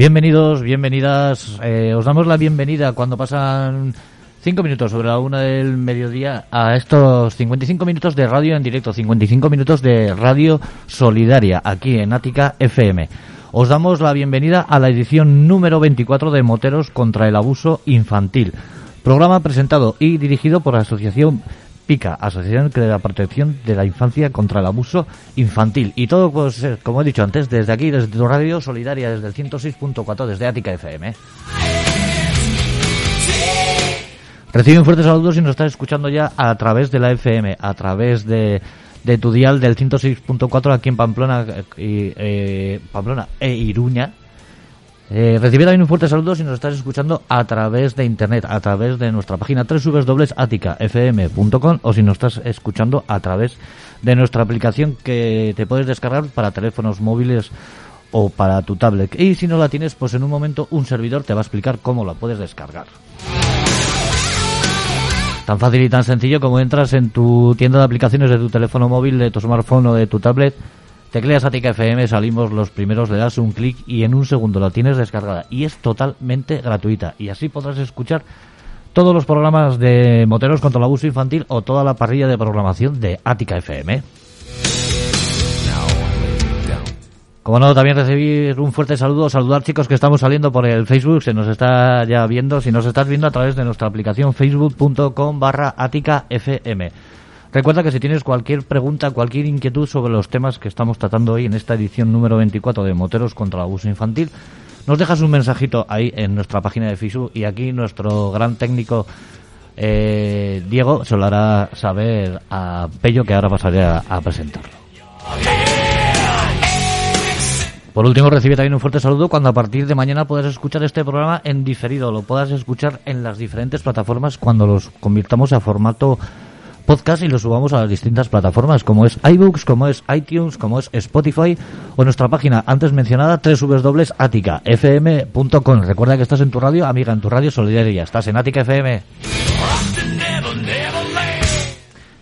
Bienvenidos, bienvenidas. Eh, os damos la bienvenida cuando pasan 5 minutos sobre la una del mediodía a estos 55 minutos de radio en directo, 55 minutos de radio solidaria aquí en Ática FM. Os damos la bienvenida a la edición número 24 de Moteros contra el Abuso Infantil. Programa presentado y dirigido por la Asociación PICA, Asociación de la Protección de la Infancia contra el Abuso Infantil. Y todo, pues, eh, como he dicho antes, desde aquí, desde tu radio solidaria, desde el 106.4, desde Ática FM. Recibe un fuerte saludo si nos estás escuchando ya a través de la FM, a través de, de tu dial del 106.4 aquí en Pamplona, y, eh, Pamplona e Iruña. Eh, recibe también un fuerte saludo si nos estás escuchando a través de internet, a través de nuestra página www.aticafm.com o si nos estás escuchando a través de nuestra aplicación que te puedes descargar para teléfonos móviles o para tu tablet. Y si no la tienes, pues en un momento un servidor te va a explicar cómo la puedes descargar. Tan fácil y tan sencillo como entras en tu tienda de aplicaciones de tu teléfono móvil, de tu smartphone o de tu tablet, tecleas Atica FM, salimos los primeros, le das un clic y en un segundo la tienes descargada. Y es totalmente gratuita. Y así podrás escuchar todos los programas de Moteros contra el Abuso Infantil o toda la parrilla de programación de Ática FM. Como no, también recibir un fuerte saludo, saludar chicos que estamos saliendo por el Facebook, se nos está ya viendo, si nos estás viendo a través de nuestra aplicación facebook.com barra FM. Recuerda que si tienes cualquier pregunta, cualquier inquietud sobre los temas que estamos tratando hoy en esta edición número 24 de Moteros contra el Abuso Infantil, nos dejas un mensajito ahí en nuestra página de Facebook y aquí nuestro gran técnico eh, Diego se lo hará saber a Pello que ahora pasaré a, a presentarlo. Por último, recibe también un fuerte saludo cuando a partir de mañana puedas escuchar este programa en diferido, lo puedas escuchar en las diferentes plataformas cuando los convirtamos a formato podcast y lo subamos a las distintas plataformas como es iBooks, como es iTunes, como es Spotify o nuestra página antes mencionada www.aticafm.com. Recuerda que estás en tu radio, amiga, en tu radio solidaria, estás en Ática FM.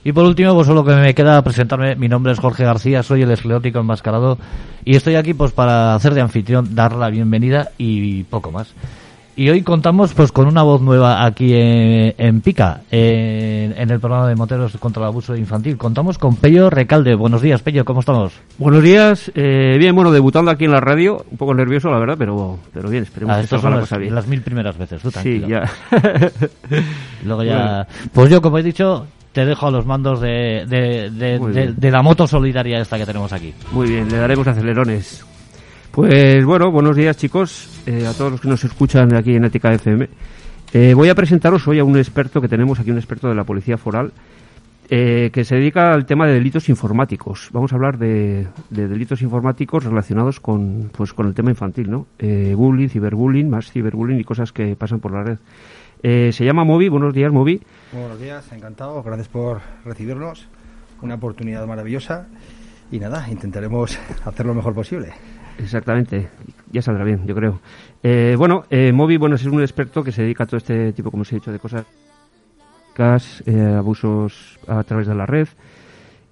Y por último, pues solo que me queda presentarme. Mi nombre es Jorge García, soy el esclerótico enmascarado y estoy aquí pues para hacer de anfitrión, dar la bienvenida y poco más. Y hoy contamos pues con una voz nueva aquí en, en Pica, en, en, el programa de Moteros contra el Abuso Infantil. Contamos con Pello Recalde. Buenos días, Pello, ¿cómo estamos? Buenos días, eh, bien, bueno, debutando aquí en la radio, un poco nervioso la verdad, pero, pero bien, esperemos ah, que estas son las, las, mil primeras veces, tú tranquilo. Sí, ya. Luego ya... Bueno. Pues yo, como he dicho, te dejo a los mandos de, de, de, de, la moto solidaria esta que tenemos aquí. Muy bien, le daremos acelerones. Pues bueno, buenos días chicos, eh, a todos los que nos escuchan aquí en Ética FM. Eh, voy a presentaros hoy a un experto que tenemos aquí, un experto de la Policía Foral, eh, que se dedica al tema de delitos informáticos. Vamos a hablar de, de delitos informáticos relacionados con, pues, con el tema infantil, ¿no? bullying, ciberbullying, más ciberbullying y cosas que pasan por la red. Se llama Movi, buenos días Movi. Buenos días, encantado, gracias por recibirnos, una oportunidad maravillosa y nada, intentaremos hacer lo mejor posible. Exactamente, ya saldrá bien, yo creo. Eh, bueno, eh, Movi bueno, es un experto que se dedica a todo este tipo, como os he dicho, de cosas, eh, abusos a través de la red.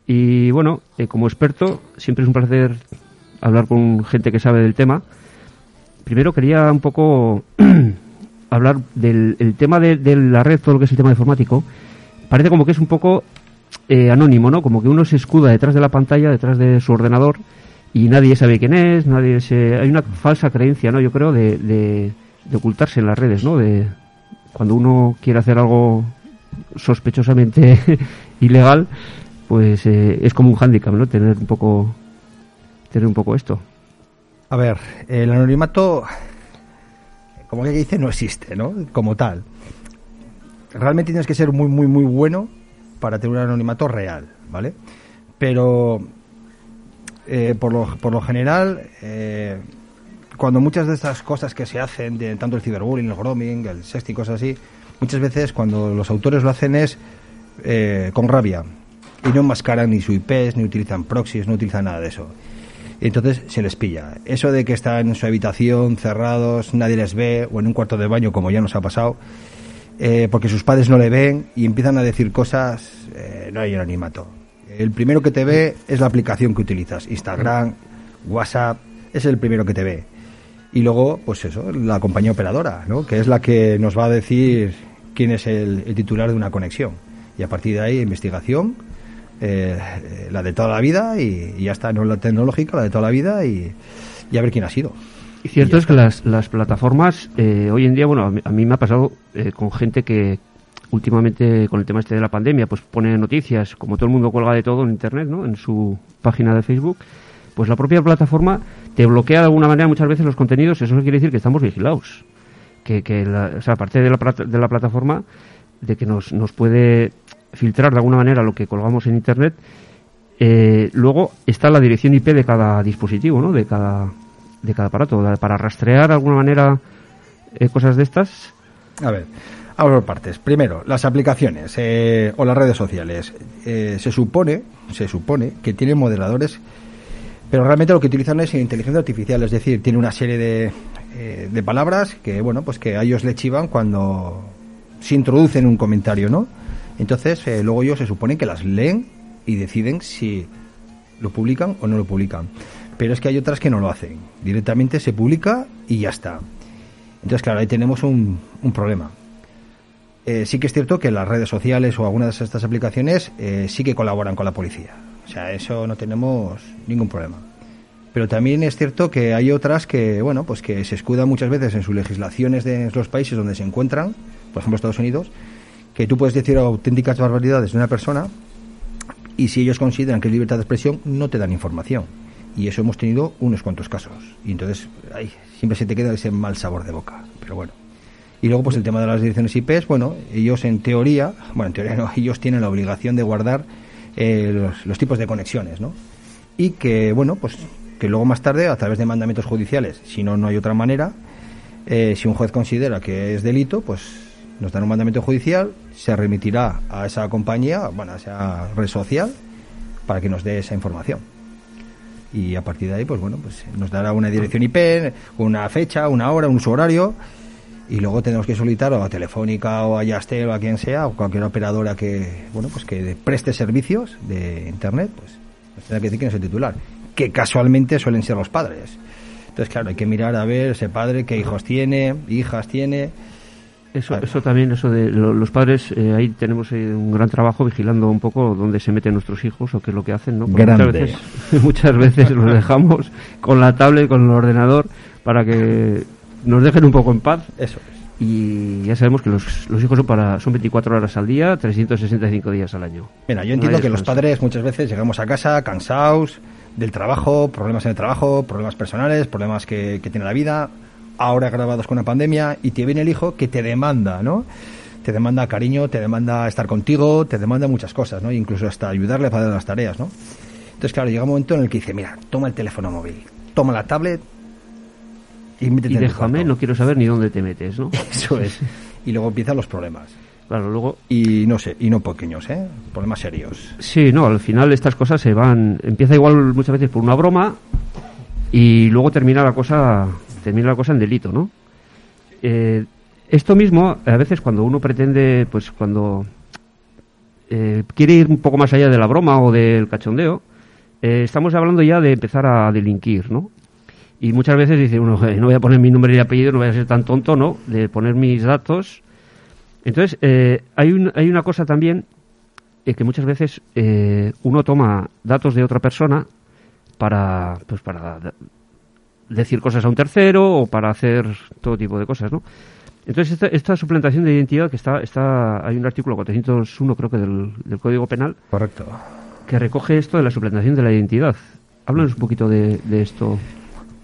Y bueno, eh, como experto, siempre es un placer hablar con gente que sabe del tema. Primero quería un poco hablar del el tema de, de, la red, todo lo que es el tema informático. Parece como que es un poco anónimo, ¿no? Como que uno se escuda detrás de la pantalla, detrás de su ordenador y nadie sabe quién es, nadie se... hay una falsa creencia, ¿no? Yo creo de, de, de, ocultarse en las redes, ¿no? De cuando uno quiere hacer algo sospechosamente ilegal, pues eh, es como un hándicap, ¿no? Tener un poco tener un poco esto. A ver, el anonimato, como que dice, no existe, ¿no? Como tal. Realmente tienes que ser muy, muy, muy bueno para tener un anonimato real, ¿vale? Pero eh, por, lo, por lo general, eh, cuando muchas de estas cosas que se hacen, de tanto el ciberbullying, el grooming, el sexting, cosas así, muchas veces cuando los autores lo hacen es eh, con rabia y no enmascaran ni su IPs, ni utilizan proxies, no utilizan nada de eso. Entonces se les pilla. Eso de que están en su habitación, cerrados, nadie les ve, o en un cuarto de baño, como ya nos ha pasado, eh, porque sus padres no le ven y empiezan a decir cosas, eh, no hay anonimato. El primero que te ve es la aplicación que utilizas, Instagram, WhatsApp, es el primero que te ve. Y luego, pues eso, la compañía operadora, ¿no? Que es la que nos va a decir quién es el titular de una conexión. Y a partir de ahí, investigación, eh, la de toda la vida y, y ya está, no la tecnológica, la de toda la vida y, y a ver quién ha sido. Y cierto es que las, las plataformas, eh, hoy en día, bueno, a mí, a mí me ha pasado eh, con gente que últimamente con el tema este de la pandemia, pues pone noticias, como todo el mundo cuelga de todo en Internet, ¿no? En su página de Facebook, pues la propia plataforma te bloquea de alguna manera muchas veces los contenidos, eso quiere decir que estamos vigilados. Que, que la, o sea, aparte de la, de la plataforma, de que nos, nos puede filtrar de alguna manera lo que colgamos en Internet, eh, luego está la dirección IP de cada dispositivo, ¿no? De cada, de cada aparato. Para rastrear de alguna manera eh, cosas de estas. A ver, vamos por partes. Primero, las aplicaciones eh, o las redes sociales. Eh, se supone, se supone que tienen moderadores, pero realmente lo que utilizan es inteligencia artificial, es decir, tiene una serie de, eh, de palabras que, bueno, pues que a ellos le chivan cuando se introducen un comentario, ¿no? Entonces, eh, luego ellos se supone que las leen y deciden si lo publican o no lo publican. Pero es que hay otras que no lo hacen. Directamente se publica y ya está. Entonces, claro, ahí tenemos un, un problema. Eh, sí que es cierto que las redes sociales o algunas de estas aplicaciones eh, sí que colaboran con la policía. O sea, eso no tenemos ningún problema. Pero también es cierto que hay otras que, bueno, pues que se escudan muchas veces en sus legislaciones de los países donde se encuentran, por ejemplo Estados Unidos, que tú puedes decir auténticas barbaridades de una persona y si ellos consideran que es libertad de expresión, no te dan información. Y eso hemos tenido unos cuantos casos. Y entonces, ay, siempre se te queda ese mal sabor de boca. Pero bueno. Y luego, pues el tema de las direcciones IP, bueno, ellos en teoría, bueno, en teoría no, ellos tienen la obligación de guardar eh, los, tipos de conexiones, ¿no? Y que, bueno, pues que luego más tarde, a través de mandamientos judiciales, si no, no hay otra manera, eh, si un juez considera que es delito, pues nos dan un mandamiento judicial, se remitirá a esa compañía, bueno, a esa red social, para que nos dé esa información. Y a partir de ahí, pues bueno, pues nos dará una dirección IP, una fecha, una hora, un horario, y luego tenemos que solicitar a Telefónica o a Yastel o a quien sea, o cualquier operadora que, bueno, pues que preste servicios de Internet, pues nos tendrá que decir quién es el titular, que casualmente suelen ser los padres. Entonces, claro, hay que mirar a ver ese padre qué hijos tiene, hijas tiene. Eso, eso también, eso de lo- los padres, eh, ahí tenemos eh, un gran trabajo vigilando un poco dónde se meten nuestros hijos o qué es lo que hacen, ¿no? Porque. Muchas veces, muchas veces los dejamos con la tablet, con el ordenador, para que nos dejen un poco en paz. Eso es. Y ya sabemos que los, los hijos son, para, son 24 horas al día, 365 días al año. Mira, yo entiendo que los padres muchas veces llegamos a casa cansados del trabajo, problemas en el trabajo, problemas personales, problemas que, que tiene la vida, ahora agravados con una pandemia, y te viene el hijo que te demanda, ¿no? Te demanda cariño, te demanda estar contigo, te demanda muchas cosas, ¿no? Incluso hasta ayudarle para las tareas, ¿no? Entonces, claro, llega un momento en el que dice, mira, toma el teléfono móvil, toma la tablet y métete Y déjame, no quiero saber ni dónde te metes, ¿no? Eso es. Y luego empiezan los problemas. Claro, luego Y no sé, y no pequeños, ¿eh? Problemas serios. Sí, no, al final estas cosas se van. Empieza igual muchas veces por una broma y luego termina la cosa, termina la cosa en delito, ¿no? Eh, esto mismo, a veces cuando uno pretende, pues cuando eh, quiere ir un poco más allá de la broma o del cachondeo, eh, estamos hablando ya de empezar a delinquir, ¿no? Y muchas veces dice uno, "Eh, no voy a poner mi nombre y apellido, no voy a ser tan tonto, ¿no? De poner mis datos. Entonces, eh, hay, un- hay una cosa también que muchas veces uno toma datos de otra persona para, pues para decir cosas a un tercero o para hacer todo tipo de cosas, ¿no? Entonces, esta, esta suplantación de identidad que está, está, hay un artículo 401 creo que del, del Código Penal Correcto. que recoge esto de la suplantación de la identidad. Háblanos un poquito de, de esto.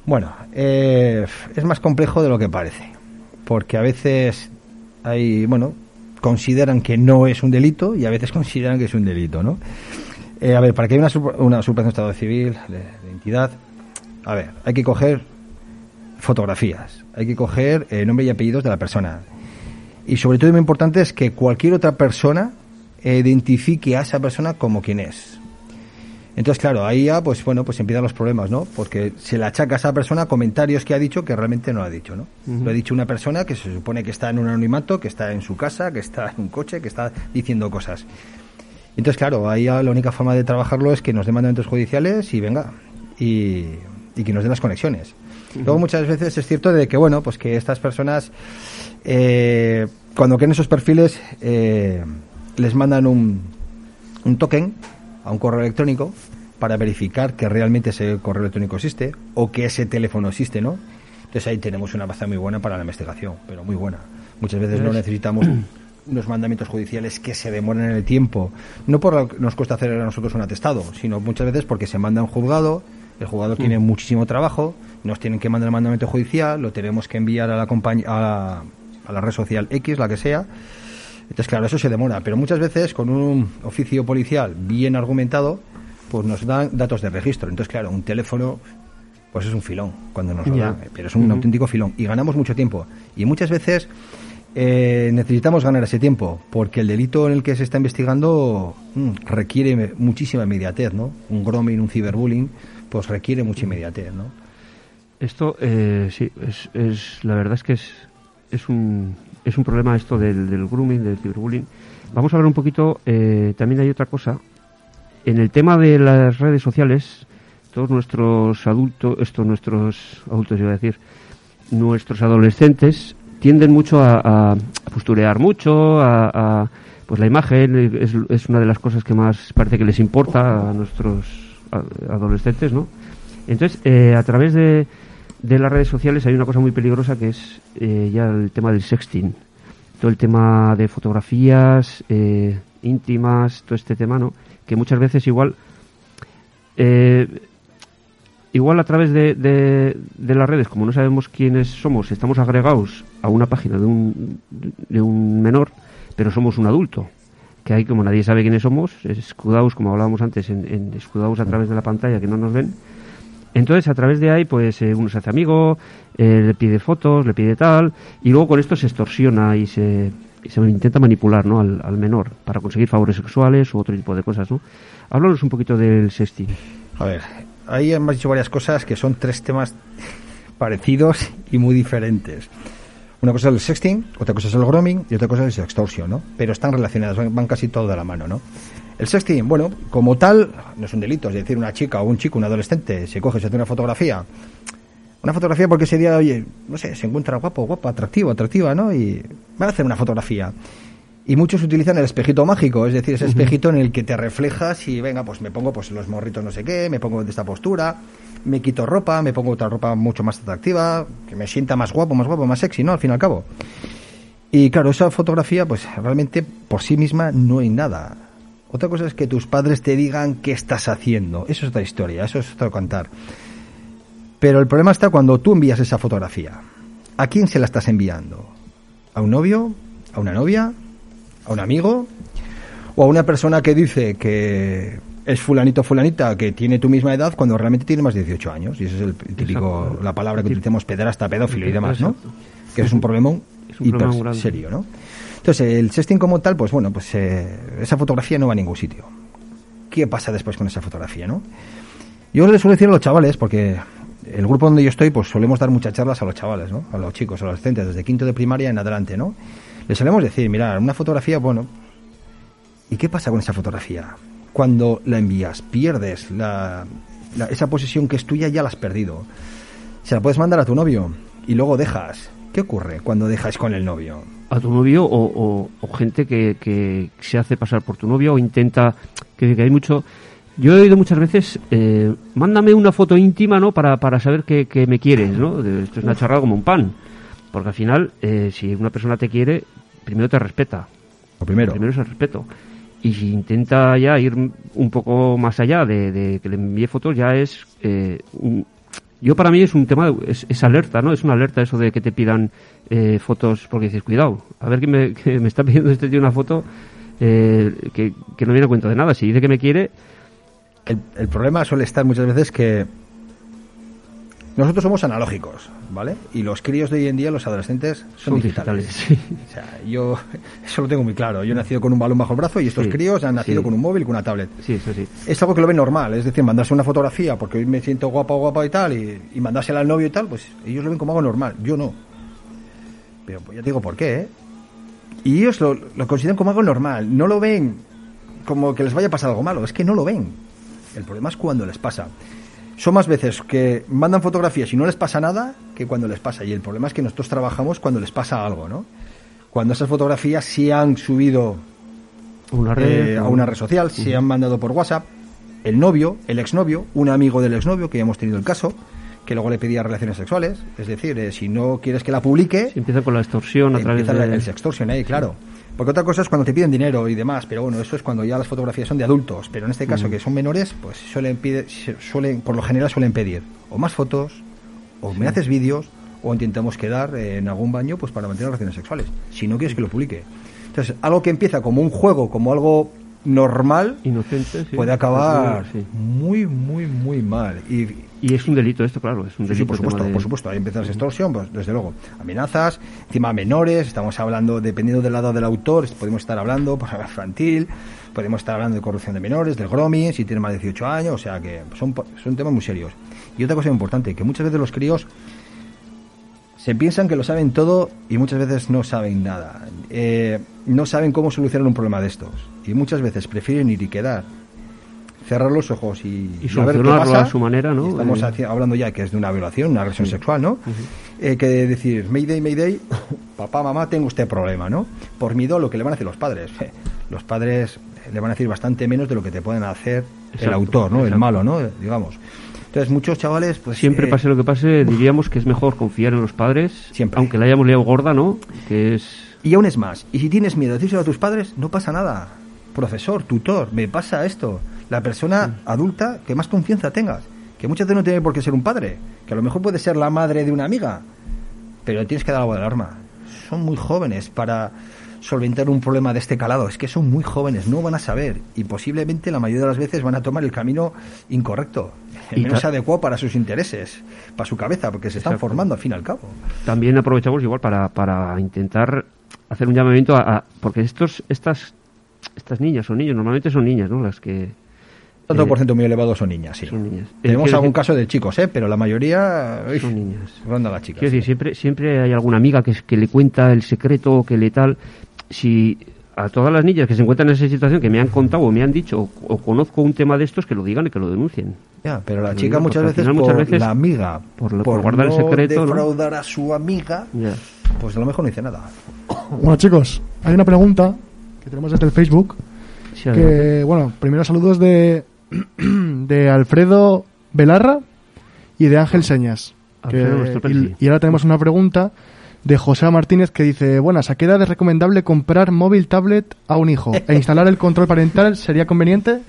Bueno, eh, es más complejo de lo que parece, porque a veces hay, bueno, consideran que no es un delito y a veces consideran que es un delito, ¿no? Eh, a ver, para que haya una, una superación de estado civil, de, de identidad, a ver, hay que coger fotografías, hay que coger eh, nombre y apellidos de la persona. Y sobre todo, y muy importante, es que cualquier otra persona identifique a esa persona como quien es. Entonces, claro, ahí ya, pues bueno, pues empiezan los problemas, ¿no? Porque se le achaca a esa persona comentarios que ha dicho que realmente no ha dicho, ¿no? Ujú. Lo ha dicho una persona que se supone que está en un anonimato, que está en su casa, que está en un coche, que está diciendo cosas. Entonces, claro, ahí ya la única forma de trabajarlo es que nos den mandamientos judiciales y venga, y, y que nos den las conexiones. Luego muchas veces es cierto de que, bueno, pues que estas personas, eh, cuando creen esos perfiles, eh, les mandan un, un token a un correo electrónico para verificar que realmente ese correo electrónico existe o que ese teléfono existe, ¿no? Entonces ahí tenemos una base muy buena para la investigación, pero muy buena. Muchas veces no necesitamos unos mandamientos judiciales que se demoran en el tiempo. No por lo que nos cuesta hacer a nosotros un atestado, sino muchas veces porque se manda un juzgado, el juzgado tiene muchísimo trabajo, nos tienen que mandar el mandamiento judicial, lo tenemos que enviar a la, a la, a la red social X, la que sea. Entonces, claro, eso se demora, pero muchas veces con un oficio policial bien argumentado, pues nos dan datos de registro. Entonces, claro, un teléfono pues es un filón cuando nos lo dan, pero es un auténtico filón y ganamos mucho tiempo. Y muchas veces eh, necesitamos ganar ese tiempo porque el delito en el que se está investigando mm, requiere muchísima inmediatez, ¿no? Un grooming, un ciberbullying, pues requiere mucha inmediatez, ¿no? Esto, eh, sí, es, es, la verdad es que es, es, un, es un problema esto del, del grooming, del ciberbullying. Vamos a ver un poquito, eh, también hay otra cosa. En el tema de las redes sociales, todos nuestros adultos, estos nuestros adultos iba a decir, nuestros adolescentes tienden mucho a, posturear mucho, a, pues la imagen es, es, una de las cosas que más parece que les importa a nuestros adolescentes, ¿no? Entonces, eh, a través de, de, las redes sociales hay una cosa muy peligrosa que es eh, ya el tema del sexting, todo el tema de fotografías eh, íntimas, todo este tema, ¿no? Que muchas veces igual eh, igual a través de, de, las redes, como no sabemos quiénes somos, estamos agregados a una página de un, de un menor, pero somos un adulto. Que hay, como nadie sabe quiénes somos, escudados, como hablábamos antes, en, escudados a través de la pantalla que no nos ven. Entonces, a través de ahí, pues eh, uno se hace amigo, eh, le pide fotos, le pide tal, y luego con esto se extorsiona y se, se intenta manipular ¿no? al, al, menor para conseguir favores sexuales u otro tipo de cosas. ¿no? Háblanos un poquito del sexting. A ver, ahí hemos dicho varias cosas que son tres temas parecidos y muy diferentes. Una cosa es el sexting, otra cosa es el grooming y otra cosa es el extorsión, ¿no? Pero están relacionadas, van casi todo de la mano, ¿no? El sexting, bueno, como tal, no es un delito, es decir, una chica o un chico, un adolescente, se coge, se hace una fotografía, una fotografía porque ese día, oye, no sé, se encuentra guapo, guapa, atractivo, atractiva, ¿no? Y va a hacer una fotografía. Y muchos utilizan el espejito mágico, es decir, ese espejito en el que te reflejas y venga, pues me pongo pues los morritos no sé qué, me pongo de esta postura, me quito ropa, me pongo otra ropa mucho más atractiva, que me sienta más guapo, más guapo, más sexy, ¿no? Al fin y al cabo. Y claro, esa fotografía, pues realmente por sí misma no hay nada. Otra cosa es que tus padres te digan qué estás haciendo. Eso es otra historia, eso es otro cantar. Pero el problema está cuando tú envías esa fotografía. ¿A quién se la estás enviando? ¿A un novio? ¿A una novia? A un amigo o a una persona que dice que es fulanito fulanita que tiene tu misma edad cuando realmente tiene más de 18 años y esa es el típico la palabra que utilizamos hasta pedófilo y demás no que es un problema hiper serio no entonces el sexting como tal pues bueno pues eh, esa fotografía no va a ningún sitio. Qué pasa después con esa fotografía no yo les suelo decir a los chavales porque el grupo donde yo estoy pues solemos dar muchas charlas a los chavales no a los chicos a los adolescentes desde quinto de primaria en adelante no le solemos decir, mira, una fotografía, bueno, ¿y qué pasa con esa fotografía? Cuando la envías, pierdes la, esa posesión que es tuya, ya la has perdido. Se la puedes mandar a tu novio y luego dejas. ¿Qué ocurre cuando dejas con el novio? A tu novio o, gente que, que, se hace pasar por tu novio o intenta, que, que hay mucho... Yo he oído muchas veces, eh, mándame una foto íntima, ¿no? Para, para saber que, que me quieres, ¿no? Esto es una charrada como un pan. Porque al final, eh, si una persona te quiere, primero te respeta. Lo primero. primero es el respeto. Y si intenta ya ir un poco más allá de, que le envíe fotos, ya es. Eh, yo para mí es un tema, es, alerta, ¿no? Es una alerta eso de que te pidan eh, fotos, porque dices, cuidado, a ver que me, me está pidiendo este tío una foto que, que, no viene a cuenta de nada. Si dice que me quiere. El, el problema suele estar muchas veces que nosotros somos analógicos, ¿vale? Y los críos de hoy en día, los adolescentes, son, digitales. O sea, yo eso lo tengo muy claro. Yo he nacido con un balón bajo el brazo y estos críos han nacido con un móvil con una tablet. Sí, eso sí. Es algo que lo ven normal, es decir, mandarse una fotografía porque hoy me siento guapa o guapa y tal, y, y mandársela al novio y tal, pues ellos lo ven como algo normal. Yo no. Pero pues ya te digo por qué, ¿eh? Y ellos lo, lo consideran como algo normal. No lo ven como que les vaya a pasar algo malo. Es que no lo ven. El problema es cuando les pasa. Son más veces que mandan fotografías y no les pasa nada que cuando les pasa. Y el problema es que nosotros trabajamos cuando les pasa algo, ¿no? Cuando esas fotografías sí han subido Una red, eh, a una red social, se han mandado por WhatsApp, el novio, el exnovio, un amigo del exnovio, que ya hemos tenido el caso, que luego le pedía relaciones sexuales. Es decir, eh, si no quieres que la publique, Si empieza con la extorsión a través de... el sextorsion ahí, claro. Porque otra cosa es cuando te piden dinero y demás, pero bueno, eso es cuando ya las fotografías son de adultos. Pero en este caso, que son menores, pues suelen, pide, suelen por lo general suelen pedir o más fotos, o me haces vídeos, o intentamos quedar en algún baño pues para mantener relaciones sexuales. Si no quieres que lo publique. Entonces, algo que empieza como un juego, como algo normal, Inocente, sí. puede acabar Sí. muy, muy, muy mal. Y, Y es un delito esto, claro, es un Sí, sí, delito. por supuesto, de- por supuesto. Ahí empieza la extorsión, pues desde luego. Amenazas, encima menores, estamos hablando, dependiendo del lado del autor, podemos estar hablando, pues infantil, podemos estar hablando de corrupción de menores, del grooming, si tiene más de 18 años, o sea que son, son temas muy serios. Y otra cosa importante, que muchas veces los críos se piensan que lo saben todo y muchas veces no saben nada. Eh, no saben cómo solucionar un problema de estos. Y muchas veces prefieren ir y quedar, cerrar los ojos y, Y a solucionarlo pasa. a su manera, ¿no? Estamos Eh, hablando ya que es de una violación, una agresión sexual, ¿no? Eh, que decir, Mayday, Mayday, papá, mamá, tengo este problema, ¿no? Por miedo a lo que le van a hacer los padres. Los padres le van a decir bastante menos de lo que te pueden hacer el autor, ¿no? El malo, ¿no? Digamos. Entonces, muchos chavales, pues... Siempre eh, pase lo que pase, diríamos que es mejor confiar en los padres, Siempre. aunque la hayamos liado gorda, ¿no? Que es... Y aún es más, y si tienes miedo de decírselo a tus padres, no pasa nada. Profesor, tutor, me pasa esto. La persona adulta que más confianza tengas. Que muchas veces no tiene por qué ser un padre. Que a lo mejor puede ser la madre de una amiga. Pero tienes que dar algo de alarma. Son muy jóvenes para solventar un problema de este calado. Es que son muy jóvenes, no van a saber. Y posiblemente la mayoría de las veces van a tomar el camino incorrecto. El Y menos adecuado para sus intereses, para su cabeza, porque se están Exacto. formando al fin y al cabo. También aprovechamos igual para, para intentar hacer un llamamiento a, a- porque estos estas estas niñas o niños normalmente son niñas, ¿no? Las que Tanto eh, por ciento muy elevado son niñas, sí. son niñas. Tenemos quiero algún decir- caso de chicos, ¿eh? Pero la mayoría uy, Son niñas. ronda las chicas. Quiero decir, siempre, siempre hay alguna amiga que, que le cuenta el secreto o que le tal. Si a todas las niñas que se encuentran en esa situación, que me han contado o me han dicho o, o conozco un tema de estos, que lo digan y que lo denuncien. Ya, pero la chica muchas veces, final por muchas veces, la amiga, por lo- por guardar el no secreto, ¿no? defraudar a su amiga, Ya. pues a lo mejor no dice nada. Bueno, chicos, hay una pregunta que tenemos desde el Facebook. Sí. Que, bueno, primero saludos de, de Alfredo Belarra y de Ángel Señas. Alfredo, y, y ahora tenemos una pregunta de José Martínez que dice: Buenas, ¿a qué edad es recomendable comprar móvil tablet a un hijo? ¿E instalar el control parental sería conveniente?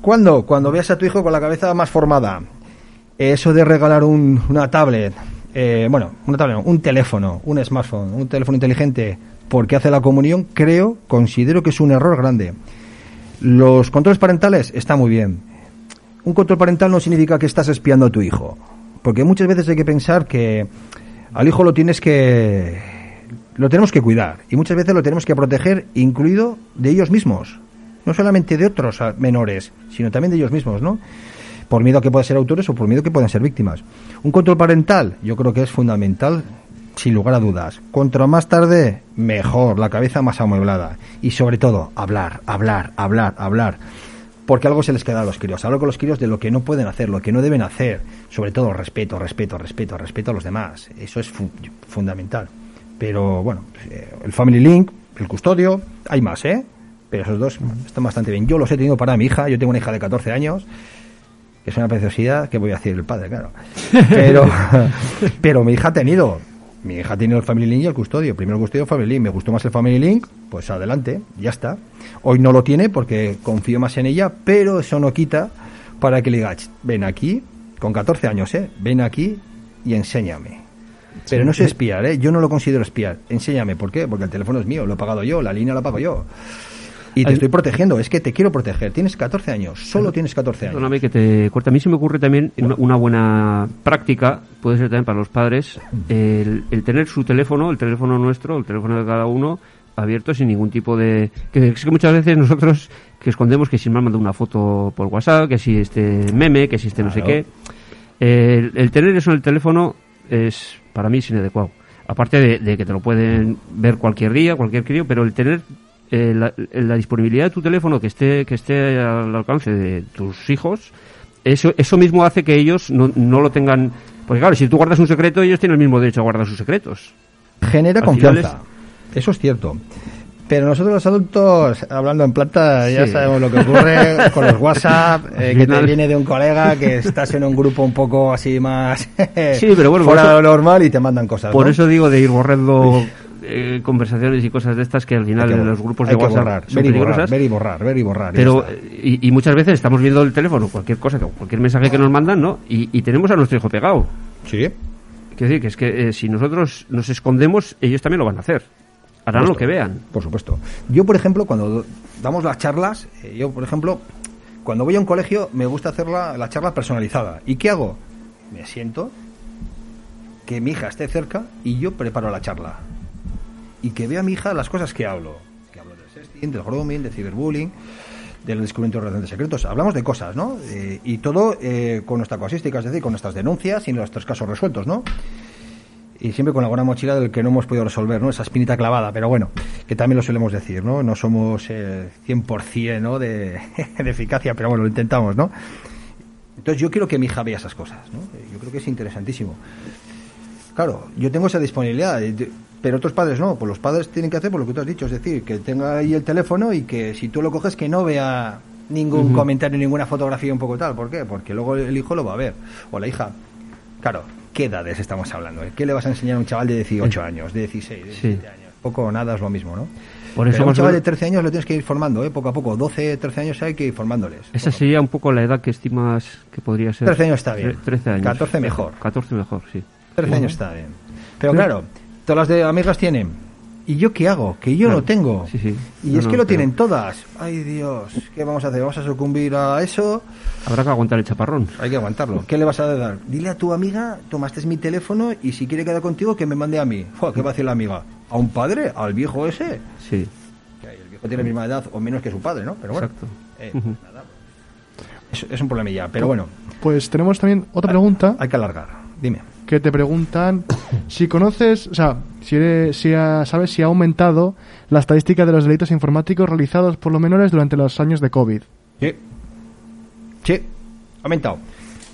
¿Cuándo? Cuando veas a tu hijo con la cabeza más formada. Eso de regalar un- una tablet, eh, bueno, una tablet, no, un teléfono, un smartphone, un teléfono inteligente, porque hace la comunión, creo, considero que es un error grande. Los controles parentales está muy bien. Un control parental no significa que estás espiando a tu hijo, porque muchas veces hay que pensar que al hijo lo tienes que lo tenemos que cuidar y muchas veces lo tenemos que proteger, incluido de ellos mismos, no solamente de otros menores, sino también de ellos mismos, ¿no? Por miedo a que puedan ser autores o por miedo a que puedan ser víctimas. Un control parental, yo creo que es fundamental, sin lugar a dudas. Contra más tarde, mejor, la cabeza más amueblada. Y sobre todo, hablar, hablar, hablar, hablar. Porque algo se les queda a los críos. Hablar con los críos de lo que no pueden hacer, lo que no deben hacer. Sobre todo, respeto, respeto, respeto, respeto a los demás. Eso es fu- fundamental. Pero bueno, eh, el Family Link, el custodio, hay más, ¿eh? Pero esos dos están bastante bien. Yo los he tenido para mi hija. Yo tengo una hija de 14 años. Es una preciosidad que voy a decir el padre, claro. Pero, pero mi hija ha tenido. Mi hija tenido el Family Link y el custodio. Primero el custodio, Family Link. Me gustó más el Family Link, pues adelante, ya está. Hoy no lo tiene porque confío más en ella, pero eso no quita para que le diga, "Ch, ven aquí, con 14 años, ¿eh? Ven aquí y enséñame. Pero no sé espiar, ¿eh? Yo no lo considero espiar. Enséñame, ¿por qué? Porque el teléfono es mío, lo he pagado yo, la línea la pago yo. Y te estoy protegiendo, es que te quiero proteger. Tienes 14 años, solo tienes 14 años. Perdóname que te corte. A mí se me ocurre también una, una buena práctica, puede ser también para los padres, el, el tener su teléfono, el teléfono nuestro, el teléfono de cada uno, abierto sin ningún tipo de... Que es que muchas veces nosotros que escondemos que si me han mandado una foto por WhatsApp, que si este meme, que si este no sé qué. El, el tener eso en el teléfono es para mí es inadecuado. Aparte de, de que te lo pueden ver cualquier día, cualquier crío, pero el tener eh, la, la disponibilidad de tu teléfono que esté que esté al alcance de tus hijos eso, eso mismo hace que ellos no, no lo tengan... Porque claro, si tú guardas un secreto, ellos tienen el mismo derecho a guardar sus secretos. Genera Al confianza. Eso es cierto. Pero nosotros los adultos, hablando en plata, ya Sí. sabemos lo que ocurre con los WhatsApp, eh, que te viene de un colega, que estás en un grupo un poco así más Sí, pero bueno, fuera de lo normal y te mandan cosas. Por ¿no? eso digo de ir borrando eh, conversaciones y cosas de estas que al final en los grupos de WhatsApp borrar, son ver y borrar, ver y borrar, ver y borrar. Pero, eh, y, y muchas veces estamos viendo el teléfono, cualquier cosa, cualquier mensaje que nos mandan, ¿no? Y, y tenemos a nuestro hijo pegado. Sí. Quiero decir que es que eh, si nosotros nos escondemos, ellos también lo van a hacer. Harán lo que vean. Por supuesto. Yo, por ejemplo, cuando damos las charlas, eh, yo, por ejemplo, cuando voy a un colegio, me gusta hacer la, la charla personalizada. ¿Y qué hago? Me siento, que mi hija esté cerca y yo preparo la charla. Y que vea mi hija las cosas que hablo. Que hablo del sexting, del grooming, del ciberbullying, del descubrimiento de relaciones secretos. Hablamos de cosas, ¿no? Eh, y todo eh, con nuestra casuística, es decir, con nuestras denuncias y nuestros casos resueltos, ¿no? y siempre con la buena mochila del que no hemos podido resolver, ¿no? Esa espinita clavada, pero bueno, que también lo solemos decir, ¿no? No somos eh, 100% ¿no? de, de eficacia, pero bueno, lo intentamos, ¿no? Entonces yo quiero que mi hija vea esas cosas, ¿no? Yo creo que es interesantísimo. Claro, yo tengo esa disponibilidad, eh, pero otros padres no, pues los padres tienen que hacer por lo que tú has dicho, es decir, que tenga ahí el teléfono y que si tú lo coges que no vea ningún comentario, ninguna fotografía un poco tal, ¿por qué? Porque luego el hijo lo va a ver, o la hija. Claro, ¿qué edades estamos hablando? eh? ¿Qué le vas a enseñar a un chaval de 18 años, de 16, de 17 años? Poco o nada es lo mismo, ¿no? Por eso Pero un chaval de menos- 13 años lo tienes que ir formando, ¿eh? Poco a poco. 12, 13 años hay que ir formándoles. Esa sería un poco la edad que estimas que podría ser. 13 años está bien. Tre- 13 años. 14 mejor. 14 mejor, sí. 13 años está bien. Pero claro, todas las de amigas tienen. ¿Y yo qué hago? Que yo Claro. no tengo. Sí, sí. Y No, es que no, lo pero- tienen todas. Ay Dios, ¿qué vamos a hacer? ¿Vamos a sucumbir a eso? Habrá que aguantar el chaparrón. Hay que aguantarlo. ¿Qué le vas a dar? Dile a tu amiga, tomaste mi teléfono y si quiere quedar contigo, que me mande a mí. Fua, ¿Qué va a decir la amiga? ¿A un padre? ¿Al viejo ese? Sí. Que el viejo tiene la misma edad o menos que su padre, ¿no? Pero bueno. Exacto. eh, nada. Es, es un problemilla, pero bueno, Pues tenemos también otra pregunta hay que alargar. Dime. Que te preguntan si conoces, o sea, si, eres- si ha- sabes si ha aumentado la estadística de los delitos informáticos realizados por los menores durante los años de COVID. Sí. Sí, ha aumentado.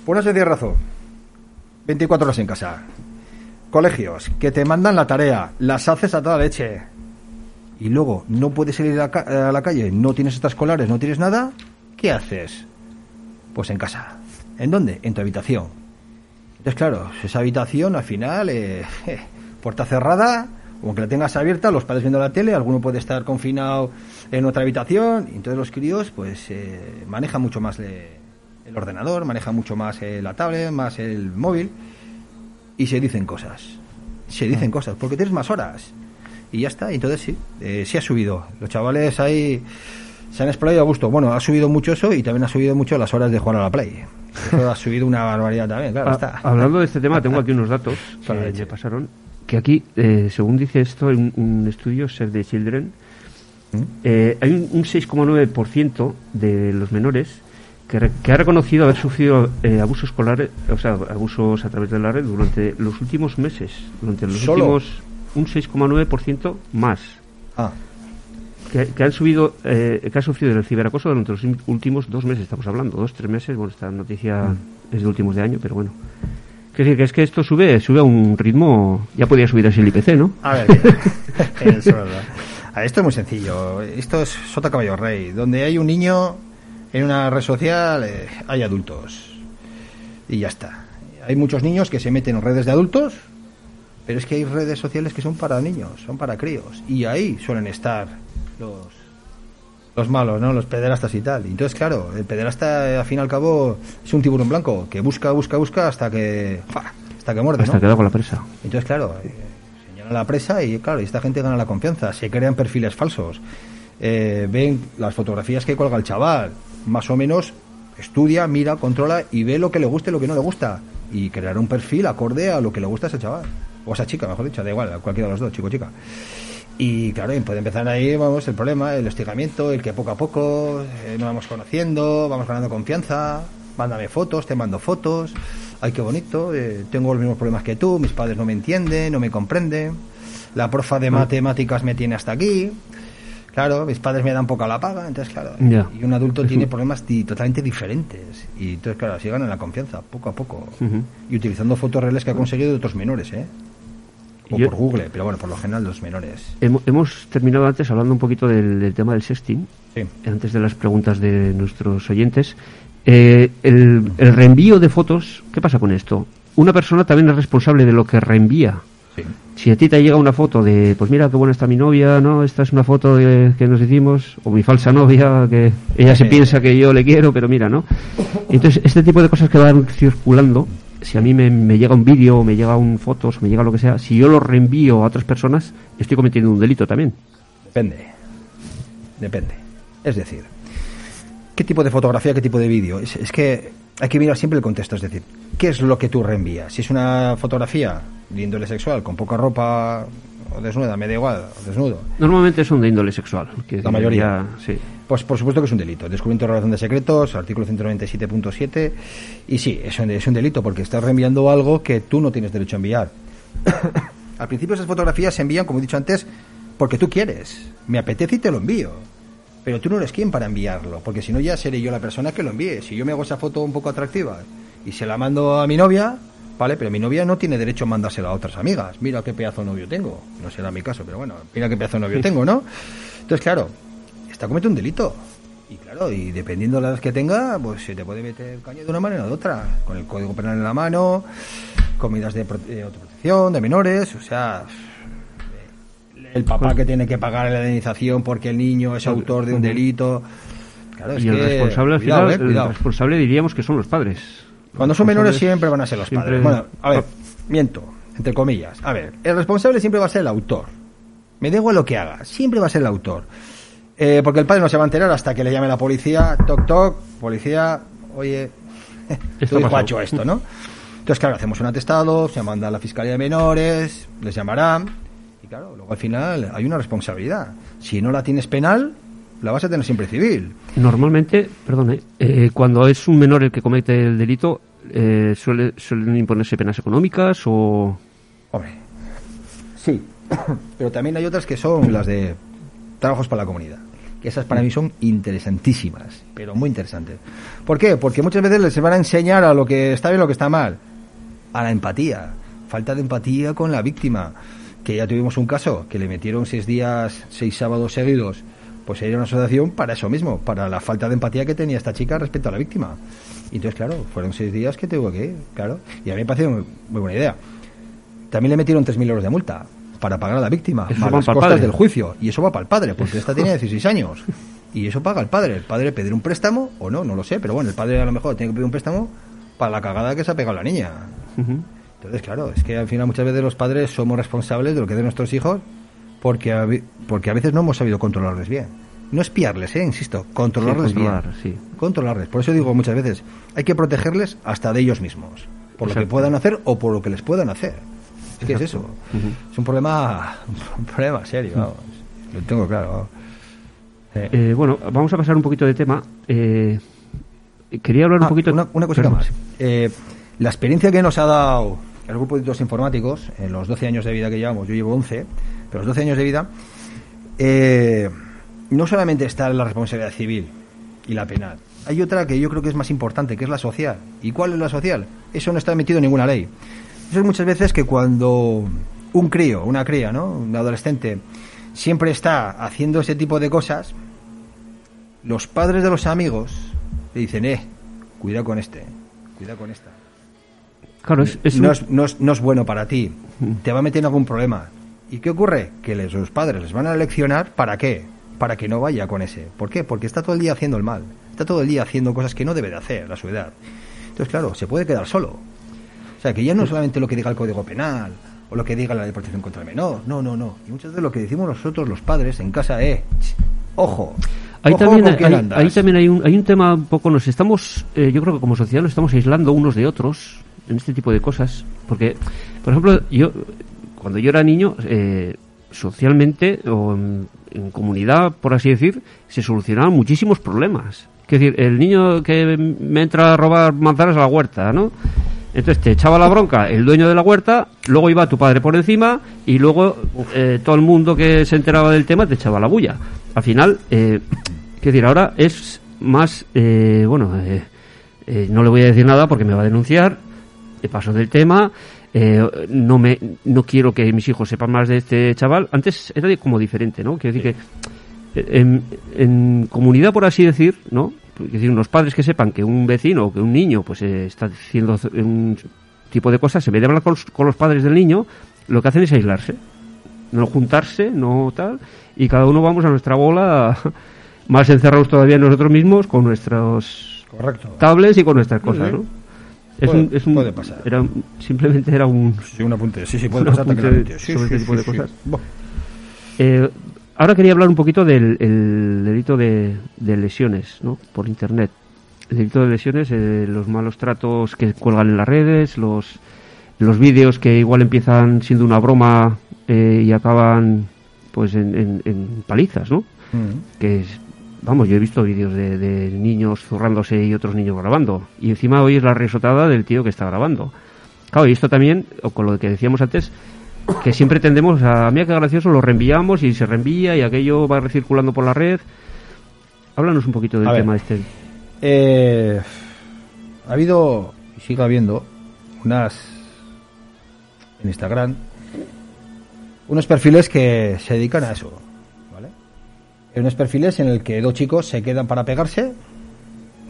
Por una sencilla razón. 24 horas en casa. Colegios que te mandan la tarea, las haces a toda leche. Y luego no puedes salir a, ca- a la calle, no tienes extraescolares, no tienes nada. ¿Qué haces? Pues en casa. ¿En dónde? En tu habitación. Entonces, claro, esa habitación al final, eh, puerta cerrada, como que la tengas abierta, los padres viendo la tele, alguno puede estar confinado en otra habitación, y entonces los críos pues eh, manejan mucho más le- el ordenador, manejan mucho más eh, la tablet, más el móvil, y se dicen cosas. Se dicen cosas, porque tienes más horas. Y ya está, entonces sí, eh, sí ha subido. Los chavales ahí se han explayado a gusto. Bueno, ha subido mucho eso y también ha subido mucho las horas de jugar a la Play. Eso ha subido una barbaridad también, claro, está. Hablando de este tema, tengo aquí unos datos que me pasaron. Que aquí, eh, según dice esto, en un estudio, Save the Children, ¿Mm? eh, hay un, un 6,9% de los menores que, re- que ha reconocido haber sufrido eh, abusos escolares, o sea, abusos a través de la red durante los últimos meses, durante los ¿Solo? últimos un 6,9% más. Ah, Que, que han subido, eh, que han sufrido el ciberacoso durante los im- últimos dos meses, estamos hablando, dos, tres meses. Bueno, esta noticia es de últimos de año, pero bueno. Decir que es que esto sube, sube a un ritmo, ya podría subir así el IPC, ¿no? A ver, es verdad. A ver, esto es muy sencillo. Esto es Sota Caballo Rey. Donde hay un niño en una red social, eh, hay adultos. Y ya está. Hay muchos niños que se meten en redes de adultos, pero es que hay redes sociales que son para niños, son para críos. Y ahí suelen estar los, los malos, ¿no? Los pederastas y tal. Y entonces, claro, el pederasta, eh, al fin y al cabo, es un tiburón blanco que busca, busca, busca hasta que, hasta que muerde, Hasta ¿no? que da con la presa. Entonces, claro, eh, señala la presa y, claro, y esta gente gana la confianza. Se crean perfiles falsos. Eh, ven las fotografías que cuelga el chaval. Más o menos estudia, mira, controla y ve lo que le gusta y lo que no le gusta. Y crear un perfil acorde a lo que le gusta a ese chaval. O a esa chica, mejor dicho, da igual, a cualquiera de los dos, chico chica. Y claro, y puede empezar ahí, vamos, el problema, el hostigamiento, el que poco a poco eh, nos vamos conociendo, vamos ganando confianza, mándame fotos, te mando fotos, ay, qué bonito, eh, tengo los mismos problemas que tú, mis padres no me entienden, no me comprenden, la profa de matemáticas me tiene hasta aquí. Claro, mis padres me dan poca la paga, entonces claro. Y un adulto tiene problemas totalmente diferentes. Y entonces, claro, así ganan la confianza, poco a poco. Y utilizando fotos reales que ha conseguido de otros menores, ¿eh? O Yo- por Google, pero bueno, por lo general los menores. Hemo- Hemos terminado antes hablando un poquito del, del tema del sexting, Sí. antes de las preguntas de nuestros oyentes. Eh, el, el reenvío de fotos, ¿qué pasa con esto? Una persona también es responsable de lo que reenvía. Sí. Si a ti te llega una foto de, pues mira qué buena está mi novia, ¿no? Esta es una foto de- que nos hicimos, o mi falsa novia, que ella se piensa que yo le quiero, pero mira, ¿no? Entonces, este tipo de cosas que van circulando, si a mí me, llega un vídeo, me llega un fotos, me llega lo que sea, si yo lo reenvío a otras personas, estoy cometiendo un delito también. Depende. Depende. Es decir, ¿qué tipo de fotografía, qué tipo de vídeo? Es, es que hay que mirar siempre el contexto. Es decir, ¿qué es lo que tú reenvías? Si es una fotografía de índole sexual, con poca ropa o desnuda, me da igual, desnudo. Normalmente son de índole sexual. que La mayoría. ya- sí. Pues por supuesto que es un delito. Descubrimiento de relación de secretos, artículo 197.7. Y sí, es un, es un delito porque estás reenviando algo que tú no tienes derecho a enviar. Al principio esas fotografías se envían, como he dicho antes, porque tú quieres. Me apetece y te lo envío. Pero tú no eres quien para enviarlo, porque si no ya seré yo la persona que lo envíe. Si yo me hago esa foto un poco atractiva y se la mando a mi novia, ¿vale? Pero mi novia no tiene derecho a mandársela a otras amigas. Mira qué pedazo de novio tengo. No será mi caso, pero bueno, mira qué pedazo de novio tengo, ¿no? Entonces, claro, está comete un delito. Y claro, y dependiendo de la edad que tenga, pues se te puede meter caño de una manera o de otra. Con el código penal en la mano, con medidas de, prote- de autoprotección, de menores, o sea, el papá que tiene que pagar la indemnización porque el niño es autor de un delito. Claro, es y el que, responsable, al cuidado, final, eh, el responsable diríamos que son los padres. Cuando son menores siempre van a ser los padres. Bueno, a ver, miento, entre comillas. A ver, el responsable siempre va a ser el autor. Me da igual lo que haga, siempre va a ser el autor. Eh, porque el padre no se va a enterar hasta que le llame la policía, toc toc, policía, oye, tu hijo ha hecho esto, ¿no? Entonces, claro, hacemos un atestado, se manda a la Fiscalía de Menores, les llamarán, y claro, luego al final hay una responsabilidad. Si no la tienes penal, la vas a tener siempre civil. Normalmente, perdone, eh, cuando es un menor el que comete el delito, eh, suele, suelen imponerse penas económicas o... Hombre, sí. Pero también hay otras que son las de trabajos para la comunidad. Que esas para mí son interesantísimas, pero muy interesantes. ¿Por qué? Porque muchas veces les van a enseñar a lo que está bien y lo que está mal. A la empatía. Falta de empatía con la víctima. Que ya tuvimos un caso, que le metieron seis días, seis sábados seguidos, pues era una asociación para eso mismo, para la falta de empatía que tenía esta chica respecto a la víctima. Y entonces, claro, fueron seis días que tuvo que ir, claro. Y a mí me parece muy, muy buena idea. También le metieron 3.000 euros de multa para pagar a la víctima, Eso va las costas padre. del juicio. Y eso va para el padre, porque esta tiene 16 años. Y eso paga el padre. El padre pedir un préstamo o no, no lo sé, pero bueno, el padre a lo mejor tiene que pedir un préstamo para la cagada que se ha pegado la niña. Entonces, claro, es que al final muchas veces los padres somos responsables de lo que hacen nuestros hijos porque a, porque a veces no hemos sabido controlarles bien. No espiarles, ¿eh? insisto, controlarles Sí, controlar, bien. sí. Controlarles. Por eso digo muchas veces, hay que protegerles hasta de ellos mismos. Por lo que puedan hacer o por lo que les puedan hacer. Es que es eso. Es un problema, un problema serio, vamos. Lo tengo claro. vamos. Eh, Eh, bueno, vamos a pasar un poquito de tema. Eh, quería hablar un Ah, poquito... Una, una cosita Perdón. más. Eh, la experiencia que nos ha dado el grupo de delitos informáticos en los 12 años de vida que llevamos, yo llevo 11, pero los 12 años de vida, eh, no solamente está la responsabilidad civil y la penal, hay otra que yo creo que es más importante, que es la social. ¿Y cuál es la social? Eso no está metido en ninguna ley. Eso es muchas veces que cuando un crío, una cría, ¿no? un adolescente, siempre está haciendo ese tipo de cosas, los padres de los amigos le dicen, eh, cuidado con este, cuidado con esta. Claro, es, es no, un- es, no, es, no es bueno para ti, te va a meter en algún problema. ¿Y qué ocurre? Que les, los padres les van a leccionar para qué, para que no vaya con ese. ¿Por qué? Porque está todo el día haciendo el mal, está todo el día haciendo cosas que no debe de hacer a su edad. Entonces, claro, se puede quedar solo. O sea, que ya no es solamente lo que diga el Código Penal o lo que diga la ley de protección contra el menor, no, no, no. Y muchas veces lo que decimos nosotros los padres en casa es, "Ch, ojo, Ahí también, hay, andas". ahí también hay un, hay un tema un poco, nos estamos, eh, yo creo que como sociedad nos estamos aislando unos de otros en este tipo de cosas, porque, por ejemplo, yo, cuando yo era niño, eh, socialmente o en, en comunidad, por así decir, se solucionaban muchísimos problemas. Es decir, el niño que me entra a robar manzanas a la huerta, ¿no? Entonces te echaba la bronca el dueño de la huerta, luego iba tu padre por encima y luego eh, todo el mundo que se enteraba del tema te echaba la bulla. Al final, eh, quiero decir, ahora es más, eh, bueno, eh, eh, no le voy a decir nada porque me va a denunciar, paso del tema, eh, no me no quiero que mis hijos sepan más de este chaval. Antes era como diferente, ¿no? Quiero decir que eh, en, en comunidad, por así decir, ¿no? Quiero decir, unos padres que sepan que un vecino o que un niño pues eh, está haciendo un tipo de cosas, en vez de hablar con los, con los padres del niño, lo que hacen es aislarse, no juntarse, no tal, y cada uno vamos a nuestra bola, más encerrados todavía nosotros mismos con nuestros Correcto. tablets y con nuestras cosas, ¿no? Es Puede- un, es un- puede pasar. Era, simplemente era un... Sí, un apunte. Sí, sí, puede pasar. Sí, sobre sí, este tipo de cosas. Eh, ahora quería hablar un poquito del el delito de, de lesiones, ¿no? Por internet. El delito de lesiones, eh, los malos tratos que cuelgan en las redes, los, los vídeos que igual empiezan siendo una broma eh, y acaban pues en, en- en palizas, ¿no? Mm. que es, vamos, yo he visto vídeos de, de niños zurrándose y otros niños grabando. Y encima hoy es la risotada del tío que está grabando. Claro, y esto también, o con lo que decíamos antes, que siempre tendemos a, mira qué gracioso, lo reenviamos y se reenvía y aquello va recirculando por la red. Háblanos un poquito del A ver. tema este. Eh, ha habido y sigue habiendo unas en Instagram unos perfiles que se dedican a eso. Hay unos perfiles en el que dos chicos se quedan para pegarse,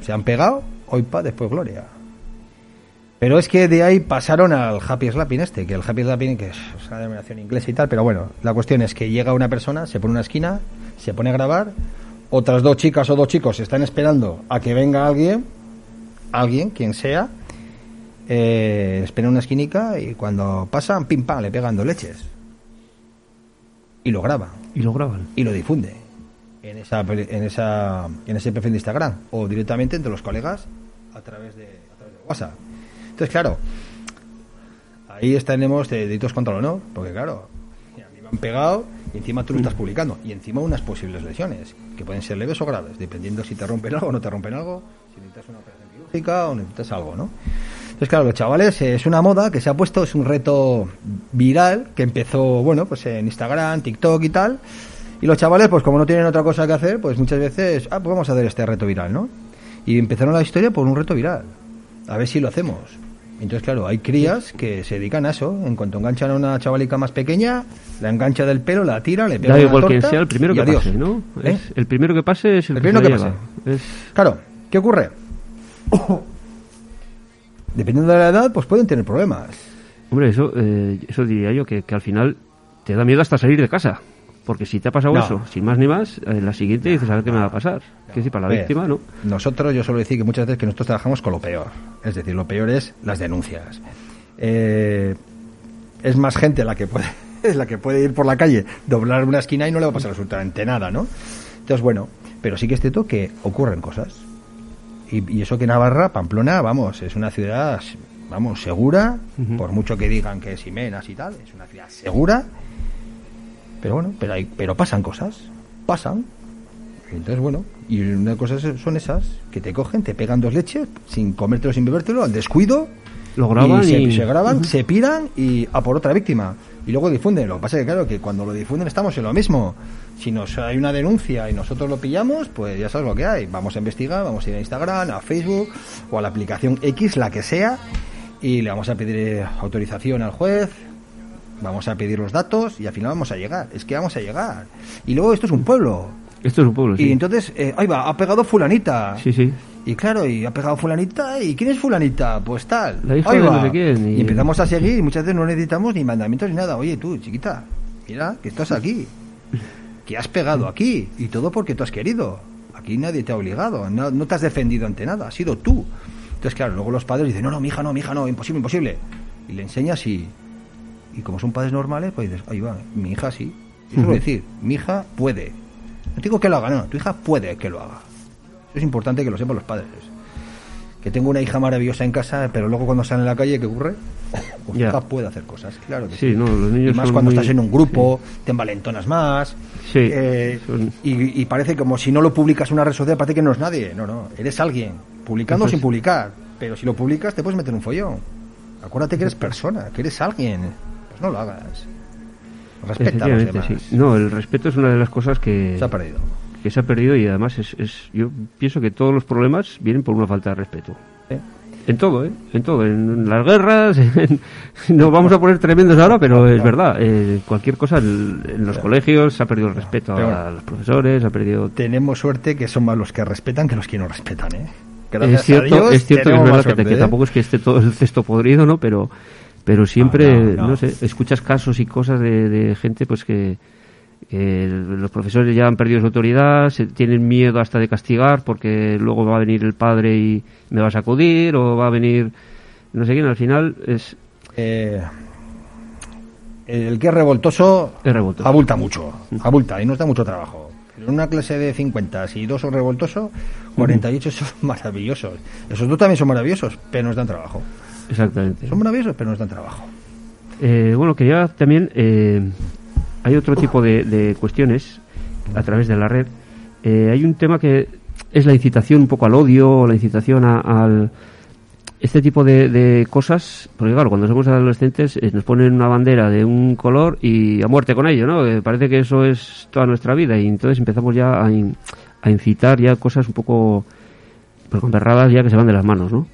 se han pegado, hoy pa, después gloria. Pero es que de ahí pasaron al happy slapping este, que el happy slapping que es una denominación inglesa y tal, pero bueno, la cuestión es que llega una persona, se pone en una esquina, se pone a grabar, otras dos chicas o dos chicos están esperando a que venga alguien, alguien, quien sea, eh, espera en una esquinica y cuando pasan, pim pam, le pegan dos leches. Y lo graban Y lo graban. y lo difunde en esa en esa en ese perfil de Instagram o directamente entre los colegas a través de, a través de WhatsApp. Entonces, claro, ahí tenemos de delitos contra el honor, porque claro, a mí me han pegado y encima tú lo estás publicando y encima unas posibles lesiones que pueden ser leves o graves, dependiendo si te rompen algo o no te rompen algo, si necesitas una operación quirúrgica o necesitas algo, ¿no? Entonces, claro, los chavales eh, es una moda que se ha puesto, es un reto viral que empezó, bueno, pues en Instagram, TikTok y tal. Y los chavales, pues como no tienen otra cosa que hacer, pues muchas veces, ah, pues vamos a hacer este reto viral, ¿no? Y empezaron la historia por un reto viral. A ver si lo hacemos. Entonces, claro, hay crías que se dedican a eso. En cuanto enganchan a una chavalica más pequeña, la engancha del pelo, la tira, le pega Da igual quien sea, el primero que adiós. pase, ¿no? ¿Eh? Es- el primero que pase es el, El que primero que lo lleva. Es- Claro, ¿qué ocurre? Dependiendo de la edad, pues pueden tener problemas. Hombre, eso, eh, eso diría yo, que, que al final te da miedo hasta salir de casa. Porque si te ha pasado No. eso, sin más ni más, eh, la siguiente dices, a ver qué me va a pasar. Que decir, para la víctima, ¿no? Nosotros, yo suelo decir que muchas veces que nosotros trabajamos con lo peor. Es decir, lo peor es las denuncias. Eh, es más gente la que puede es la que puede ir por la calle, doblar una esquina y no le va a pasar absolutamente nada, ¿no? Entonces, bueno, pero sí que es cierto que ocurren cosas. Y, y eso que Navarra, Pamplona, vamos, es una ciudad, vamos, segura, por mucho que digan que es Imenas y tal, es una ciudad segura. Pero bueno, pero, hay, pero pasan cosas, pasan. Entonces, bueno, y una cosa son esas, que te cogen, te pegan dos leches, sin comértelo, sin bebértelo, al descuido, Lo graban y, se, y- se graban, se piran y a por otra víctima. Y luego difunden. Lo que pasa es que, claro, que cuando lo difunden estamos en lo mismo. Si nos hay una denuncia y nosotros lo pillamos, pues ya sabes lo que hay. Vamos a investigar, vamos a ir a Instagram, a Facebook o a la aplicación X, la que sea, y le vamos a pedir eh, autorización al juez, vamos a pedir los datos y al final vamos a llegar. Es que vamos a llegar. Y luego esto es un pueblo. Esto es un pueblo, sí. Y entonces, eh, ahí va, ha pegado fulanita. Sí, sí. Y claro, y ha pegado fulanita, ¿y quién es fulanita? Pues tal. La hija Ahí de va. no sé quién, y- Y... empezamos a seguir y muchas veces no necesitamos ni mandamientos ni nada. Oye, tú, chiquita, mira, que estás aquí. Que has pegado aquí. Y todo porque tú has querido. Aquí nadie te ha obligado. No, no te has defendido ante nada. Ha sido tú. Entonces, claro, luego los padres dicen, no, no, mi hija no, mi hija no, imposible, imposible. Y le enseñas y... Y como son padres normales, pues dices, ahí va, mi hija sí. Y suelo Ujú. decir, mi hija puede. No digo que lo haga, no, tu hija puede que lo haga. Eso es importante que lo sepan los padres. Que tengo una hija maravillosa en casa, pero luego cuando sale en la calle, ¿qué ocurre? Pues hija puede hacer cosas, claro que Sí, no, los niños Y más son cuando muy- estás en un grupo, te envalentonas más. Sí, eh, son- y, y parece como si no lo publicas en una red social, parece que no es nadie. No, no, eres alguien, publicando Eso sin publicar. Pero si lo publicas, te puedes meter un follón. Acuérdate que eres persona, que eres alguien. Pues no lo hagas. Respeta los demás. sí. No, el respeto es una de las cosas que Se ha perdido. que se ha perdido y además es, es- yo pienso que todos los problemas vienen por una falta de respeto. ¿eh? En todo, ¿eh? En todo. En las guerras, en- nos vamos a poner tremendos ahora, pero es verdad. eh, cualquier cosa, en, en los colegios se ha perdido el respeto a los profesores, se ha perdido... Tenemos suerte que son más los que respetan que los que no respetan, ¿eh? Gracias Es cierto, a Dios, es cierto que es verdad que ¿eh? tampoco es que esté todo el cesto podrido, ¿no? Pero, pero siempre, No, no, sé, escuchas casos y cosas de, de gente pues que, que los profesores ya han perdido su autoridad, se, tienen miedo hasta de castigar porque luego va a venir el padre y me va a sacudir o va a venir no sé quién. Al final es, Eh, el que es revoltoso, Es revoltoso. abulta mucho, abulta y nos da mucho trabajo. En una clase de 50, si dos son revoltosos, 48 son maravillosos. Esos dos también son maravillosos, pero nos dan trabajo. Exactamente. Son maravillosos, pero nos dan trabajo. Eh, bueno, quería también. eh, hay otro tipo de, de cuestiones a través de la red. Eh, hay un tema que es la incitación un poco al odio, la incitación a- al. Este tipo de, de cosas, porque claro, cuando somos adolescentes eh, nos ponen una bandera de un color y a muerte con ello, ¿no? Eh, parece que eso es toda nuestra vida y entonces empezamos ya a, in- a incitar ya cosas un poco pues, con berradas ya que se van de las manos, ¿no?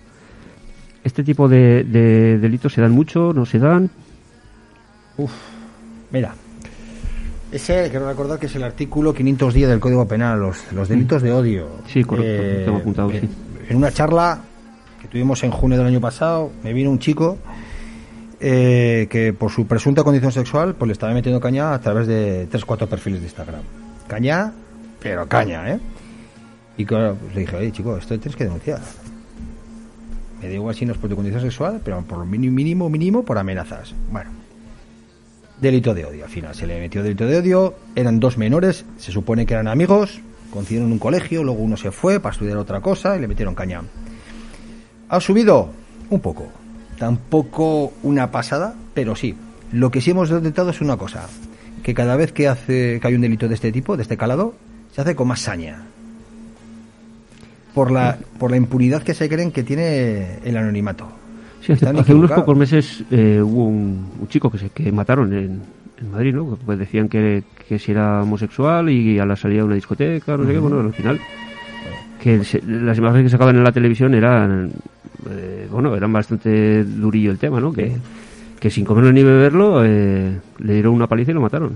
Este tipo de, de delitos se dan mucho, no se dan. Mira, ese, quiero recordar que es el artículo 510 del Código Penal, los, los delitos de odio. Sí, correcto, lo tengo apuntado, en- sí. En una charla que tuvimos en junio del año pasado, me vino un chico eh, que por su presunta condición sexual pues le estaba metiendo caña a través de tres cuatro perfiles de Instagram. Caña, pero caña, ¿eh? Y claro, pues le dije, oye chico, esto tienes que denunciar. Me da igual si no es por tu condición sexual, pero por lo mínimo, mínimo, mínimo por amenazas. Bueno, delito de odio. Al final se le metió delito de odio. Eran dos menores, se supone que eran amigos, coincidieron en un colegio, luego uno se fue para estudiar otra cosa y le metieron caña. ¿Ha subido? Un poco. Tampoco una pasada, pero sí. Lo que sí hemos detectado es una cosa, que cada vez que hace que hay un delito de este tipo, de este calado, se hace con más saña. Por la, por la impunidad que se creen que tiene el anonimato. Sí, hace, hace unos pocos meses eh, hubo un, un chico que se que mataron en, en Madrid, ¿no? Pues decían que, que si era homosexual y a la salida de una discoteca, no sé qué, bueno, al final que se- las imágenes que sacaban en la televisión eran eh, bueno, eran bastante durillo el tema, ¿no? Que, que sin comerlo ni beberlo eh, le dieron una paliza y lo mataron.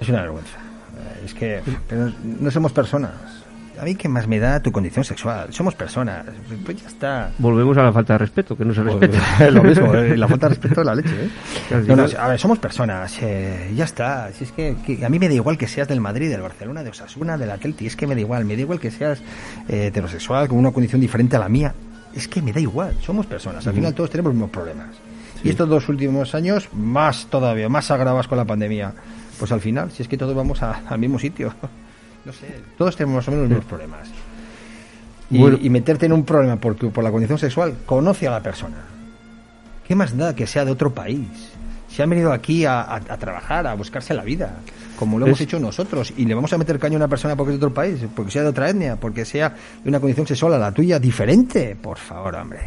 Es una vergüenza. Eh, Es que pero no somos personas. A mí qué más me da tu condición sexual. Somos personas. Pues ya está. Volvemos a la falta de respeto, que no se respeta. Lo mismo, eh, la falta de respeto de la leche. ¿eh? No, no, a ver, somos personas. eh, ya está. Si es que, que a mí me da igual que seas del Madrid, del Barcelona, de Osasuna, del Atleti. Es que me da igual. Me da igual que seas eh, heterosexual con una condición diferente a la mía. Es que me da igual. Somos personas. Al final todos tenemos los mismos problemas. Y estos dos últimos años, más todavía, más agravados con la pandemia. Pues al final, si es que todos vamos a- al mismo sitio. No sé, todos tenemos más o menos los mismos problemas. Y, Bueno. y meterte en un problema por, tu- por la condición sexual, conoce a la persona. ¿Qué más da que sea de otro país? Se han venido aquí a, a- a trabajar, a buscarse la vida, como lo hemos Es- hecho nosotros. Y le vamos a meter caño a una persona porque es de otro país, porque sea de otra etnia, porque sea de una condición sexual a la tuya diferente. Por favor, hombre.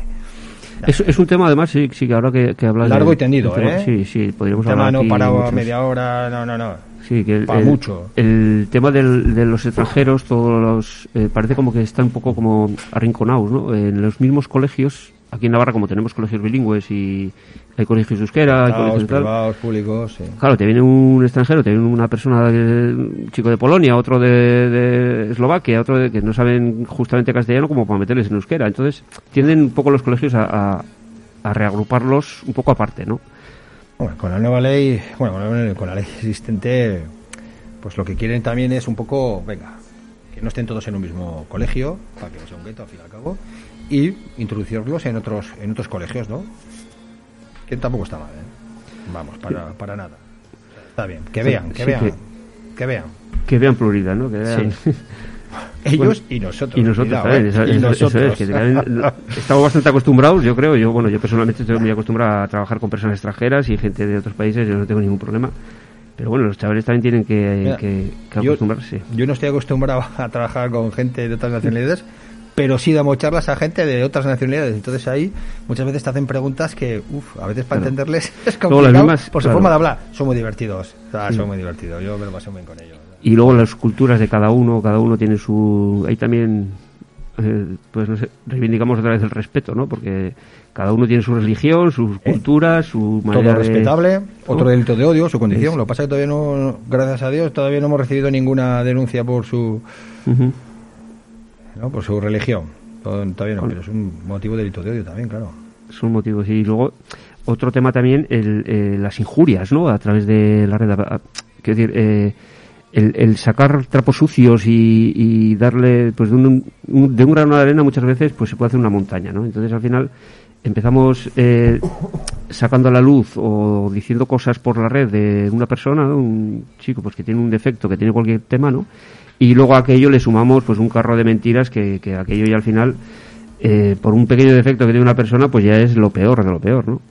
Es, es un tema, además, sí, sí que ahora que, que hablas Largo de- y tendido, ¿eh? Sí, sí, podríamos tema hablar no aquí para muchos- media hora, no, no, no. Sí, que el, Pa' el- mucho. el tema del- de los extranjeros, todos los, eh, parece como que están un poco como arrinconados, ¿no? En los mismos colegios, aquí en Navarra, como tenemos colegios bilingües y hay colegios de euskera, hay Privados, colegios privados, públicos, sí. Claro, te viene un extranjero, te viene una persona, de- un chico de Polonia, otro de, de Eslovaquia, otro de, que no saben justamente castellano como para meterles en euskera. Entonces, tienden un poco los colegios a, a, a reagruparlos un poco aparte, ¿no? Bueno, con la nueva ley, bueno, con la, con la ley existente, pues lo que quieren también es un poco, venga, que no estén todos en un mismo colegio, para que no sea un gueto al fin y al cabo, y introducirlos en otros, en otros colegios, ¿no? Que tampoco está mal, ¿eh? Vamos, para, para nada. Está bien, que vean, que vean, que- vean. Que vean pluralidad, ¿no? Que vean... Sí. Ellos y nosotros. Y nosotros cuidado, también, eso, Y eso- eso nosotros. es, que también estamos bastante acostumbrados, yo creo, yo bueno, yo personalmente estoy muy acostumbrado a trabajar con personas extranjeras y gente de otros países, yo no tengo ningún problema. Pero bueno, los chavales también tienen que, Mira, que- que yo- acostumbrarse. Yo no estoy acostumbrado a trabajar con gente de otras nacionalidades pero sí damos charlas a gente de otras nacionalidades. Entonces ahí muchas veces te hacen preguntas que, uff, a veces para Claro. entenderles es Luego las complicado mismas- por su claro. forma de hablar. Son muy divertidos. O sea, Sí. Son muy divertidos. Yo me lo paso muy bien con ellos. Y luego las culturas de cada uno, cada uno tiene su... Ahí también, eh, pues no sé, reivindicamos otra vez el respeto, ¿no? Porque cada uno tiene su religión, sus culturas, su manera Todo de- respetable. Otro delito de odio, su condición. Es- Lo que pasa es que todavía no, gracias a Dios, todavía no hemos recibido ninguna denuncia por su. ¿no? por su religión. Todavía no, Bueno. pero es un motivo de delito de odio también, claro. son motivos. Y luego, otro tema también, el, eh, las injurias, ¿no? A través de la red. Quiero decir, eh, el, sacar trapos sucios y, y darle, pues de un, un- de un grano de arena muchas veces, pues se puede hacer una montaña, ¿no? Entonces, al final, empezamos eh, sacando a la luz o diciendo cosas por la red de una persona, un chico pues que tiene un defecto, que tiene cualquier tema, ¿no? Y luego a aquello le sumamos pues un carro de mentiras que, que aquello ya al final, eh, por un pequeño defecto que tiene una persona, pues ya es lo peor de lo peor, ¿no?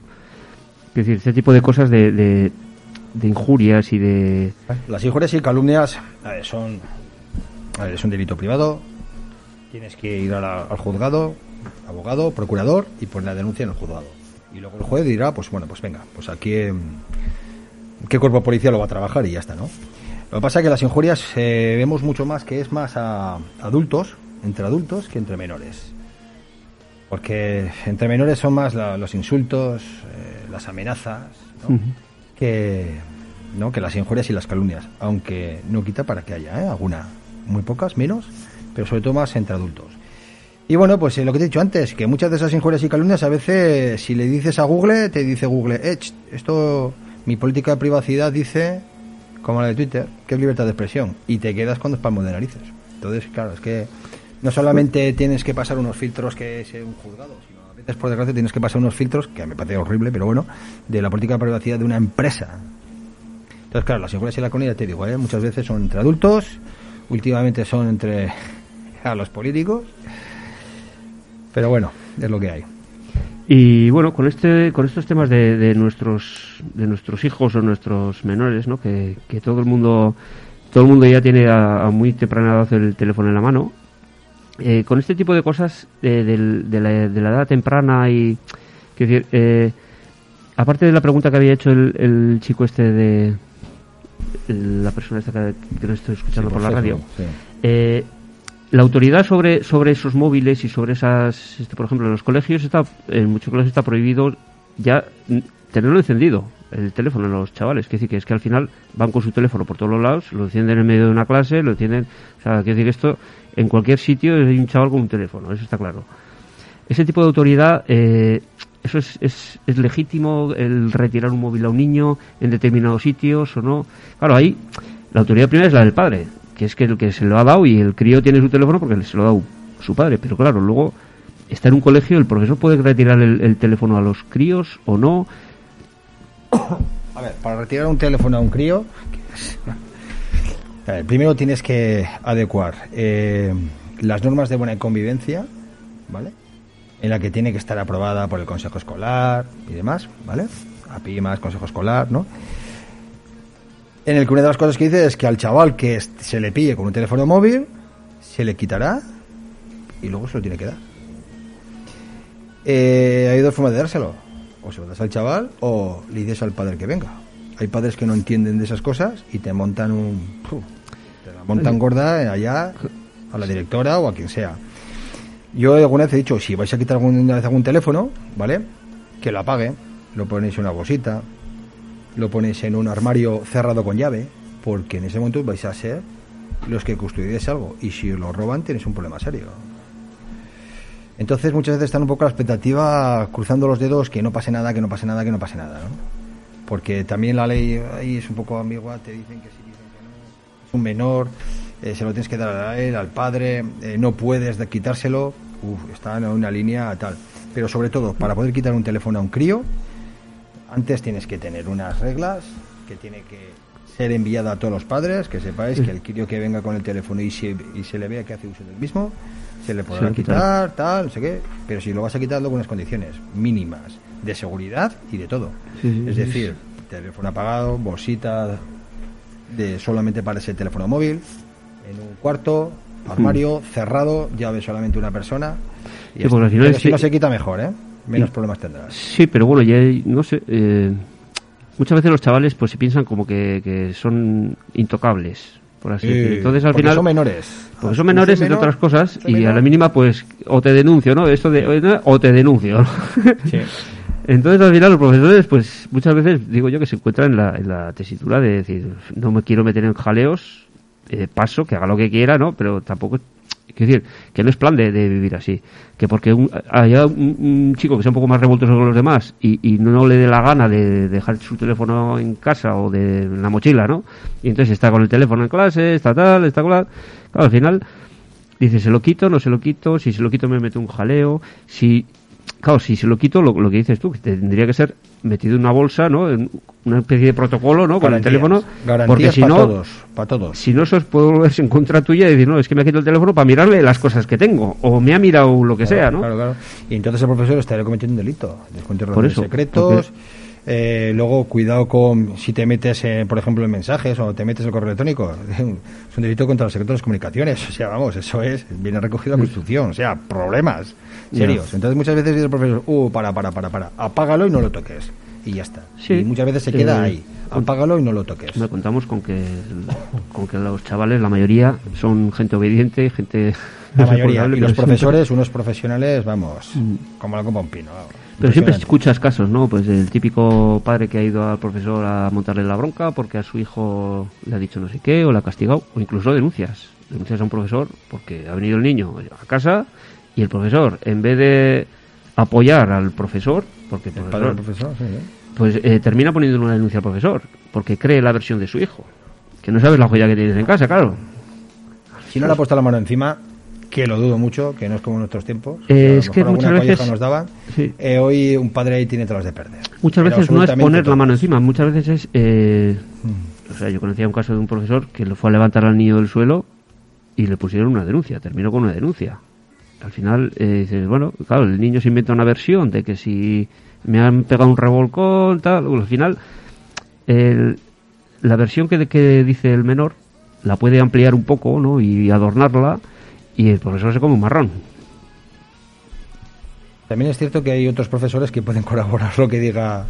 Es decir, este tipo de cosas de, de, de injurias y de... Las injurias y calumnias a ver, son a ver, es un delito privado. Tienes que ir a la- al juzgado, abogado, procurador y poner la denuncia en el juzgado. Y luego el juez dirá, pues bueno, pues venga, pues aquí em, qué cuerpo policial lo va a trabajar y ya está, ¿no? Lo que pasa es que las injurias eh, vemos mucho más que es más a adultos, entre adultos, que entre menores. Porque entre menores son más la- los insultos, eh, las amenazas, ¿no? Que, ¿no? que las injurias y las calumnias, aunque no quita para que haya ¿eh? alguna, muy pocas, menos, pero sobre todo más entre adultos. Y bueno, pues eh, lo que te he dicho antes, que muchas de esas injurias y calumnias a veces, si le dices a Google, te dice Google, eh, esto, mi política de privacidad dice, como la de Twitter, que es libertad de expresión, y te quedas con dos palmos de narices. Entonces, claro, es que no solamente tienes que pasar unos filtros que es un juzgado, veces, por desgracia, tienes que pasar unos filtros, que me parece horrible, pero bueno, de la política de privacidad de una empresa. Entonces, claro, las injurias y la calumnia, te digo, ¿eh? muchas veces son entre adultos, últimamente son entre a los políticos, pero bueno, es lo que hay. Y bueno, con este, con estos temas de, de nuestros, de nuestros hijos o nuestros menores, ¿no? Que, que todo el mundo, todo el mundo ya tiene a, a muy temprana edad el teléfono en la mano. Eh, con este tipo de cosas eh, del- de, la, de la edad temprana y, quiero decir, eh, aparte de la pregunta que había hecho el, el chico este de la persona esta que, que lo estoy escuchando por, la radio, Sí. eh, la autoridad sobre sobre esos móviles y sobre esas este, por ejemplo en los colegios está en muchos colegios está prohibido ya tenerlo encendido el teléfono en los chavales. Que decir que es que al final van con su teléfono por todos los lados lo encienden en medio de una clase lo encienden o sea quiero decir esto en cualquier sitio hay un chaval con un teléfono eso está claro. Ese tipo de autoridad eh, eso es, es, es legítimo el retirar un móvil a un niño en determinados sitios o no. Claro ahí la autoridad primera es la del padre que es que el que se lo ha dado y el crío tiene su teléfono porque se lo ha dado su padre pero claro luego está en un colegio el profesor puede retirar el, el teléfono a los críos o no A ver, para retirar un teléfono a un crío, primero tienes que adecuar eh, las normas de buena convivencia, ¿vale? En la que tiene que estar aprobada por el Consejo Escolar y demás, ¿vale? APIMAS, Consejo Escolar, ¿no? En el que una de las cosas que dice es que al chaval que se le pille con un teléfono móvil, se le quitará y luego se lo tiene que dar. Eh, hay dos formas de dárselo. O se lo das al chaval o le dices al padre que venga. Hay padres que no entienden de esas cosas y te montan un... ¡puf! te la montan gorda allá a la directora o a quien sea. Yo alguna vez he dicho, si vais a quitar alguna vez algún teléfono, ¿vale? Que lo apague, lo ponéis en una bolsita, lo ponéis en un armario cerrado con llave, porque en ese momento vais a ser los que custodiéis algo. Y si os lo roban, tenéis un problema serio. Entonces muchas veces están un poco la expectativa cruzando los dedos que no pase nada, que no pase nada, que no pase nada, ¿no? Porque también la ley ahí es un poco ambigua, te dicen que sí, dicen que no. Es un menor, eh, se lo tienes que dar a él, al padre, eh, no puedes de- quitárselo, Uf, está en una línea tal. Pero sobre todo, para poder quitar un teléfono a un crío, antes tienes que tener unas reglas que tiene que ser enviada a todos los padres, que sepáis que el crío que venga con el teléfono y se, y se le vea que hace uso del mismo, se le podrá Se quitar, tal, no sé qué, pero si lo vas a quitar con unas condiciones mínimas de seguridad y de todo. Sí, es decir, teléfono apagado, bolsita de solamente para ese teléfono móvil, en un cuarto, armario cerrado, llave solamente una persona. Y Sí, porque al final Pero es si que- no se quita mejor, ¿eh? Menos problemas tendrás. Sí, pero bueno, ya no sé. eh, muchas veces los chavales pues se piensan como que, que son intocables, por así decirlo. Sí, Entonces al porque final. son menores. Porque son menores, entre otras cosas, y a la mínima, pues, o te denuncio, ¿no? Esto de, o te denuncio, ¿no? Sí. Entonces, al final, los profesores, pues, muchas veces, digo yo, que se encuentran en la, en la tesitura de decir, no me quiero meter en jaleos, eh, paso, que haga lo que quiera, ¿no? Pero tampoco, quiero decir, que no es plan de, vivir así. Que porque un- haya un, chico que sea un poco más revoltoso que los demás y, y no le dé la gana de dejar su teléfono en casa o de en la mochila, ¿no? Y entonces está con el teléfono en clase, está tal, está con la... Claro, al final, dice, ¿se lo quito? ¿No se lo quito? Si se lo quito me meto un jaleo. Si Claro, si se lo quito, lo, lo que dices tú, que tendría que ser metido en una bolsa, ¿no? En una especie de protocolo, ¿no? Con el teléfono. Garantías porque si no, todos, para todos. si no, eso puede volverse en contra tuya y decir, no, es que me ha quitado el teléfono para mirarle las cosas que tengo. O me ha mirado lo que sea, ¿no? Claro, claro. Y entonces el profesor estaría cometiendo un delito. Descuento Por de eso, secretos. eh, luego, cuidado con si te metes, eh, por ejemplo, en mensajes o te metes en el correo electrónico. Es un delito contra los secretos de las comunicaciones. O sea, vamos, eso es, viene recogido en la Constitución. O sea, problemas serios. Entonces, muchas veces dice el profesor, uh, para, para, para, para, apágalo y no lo toques. Y ya está. Sí. Y muchas veces se queda ahí. Apágalo y no lo toques. Me contamos con que, con que los chavales, la mayoría, son gente obediente, gente... La mayoría. Y los profesores, unos profesionales, vamos, como la copa un pino. vamos. Pero siempre escuchas casos, ¿no? Pues el típico padre que ha ido al profesor a montarle la bronca porque a su hijo le ha dicho no sé qué o le ha castigado, o incluso denuncias. Denuncias a un profesor porque ha venido el niño a casa y el profesor, en vez de apoyar al profesor, porque el padre profesor, sí, ¿eh? pues eh, termina poniendo una denuncia al profesor porque cree la versión de su hijo. Que no sabes la joya que tienes en casa, claro. Si no le ha puesto la mano encima, que lo dudo mucho, que no es como en nuestros tiempos. Eh, es que muchas veces- nos daban. Sí. Eh, hoy un padre ahí tiene todas las de perder. Muchas Pero veces no es poner la mano encima, muchas veces es... eh, Mm. o sea, yo conocía un caso de un profesor que lo fue a levantar al niño del suelo y le pusieron una denuncia, terminó con una denuncia. Al final, eh, dices, bueno, claro, el niño se inventa una versión de que si me han pegado un revolcón, tal, bueno, al final, el- la versión que, que dice el menor la puede ampliar un poco, ¿no? Y adornarla y el profesor se come un marrón. También es cierto que hay otros profesores que pueden colaborar lo que diga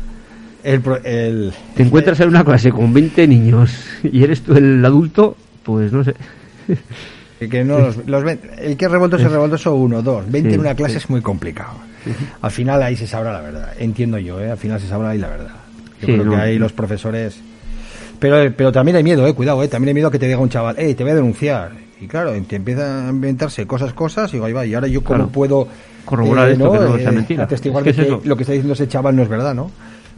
el... el Te encuentras en una clase con 20 niños y eres tú el adulto, pues no sé. que- que no los, los el que es revoltoso es revoltoso uno, dos. 20 Sí, en una clase sí. es muy complicado. Al final ahí se sabrá la verdad. Entiendo yo, ¿eh? Al final se sabrá ahí la verdad. Yo Sí, creo no. que ahí los profesores... Pero, pero también hay miedo, eh, cuidado, eh, también hay miedo a que te diga un chaval, eh, te voy a denunciar. Y claro, te empiezan a inventarse cosas, cosas, y digo, ahí va, y ahora yo cómo Claro. puedo Corroborar esto, que no sea mentira. atestiguar Es que de es que eso. lo que está diciendo ese chaval no es verdad, ¿no?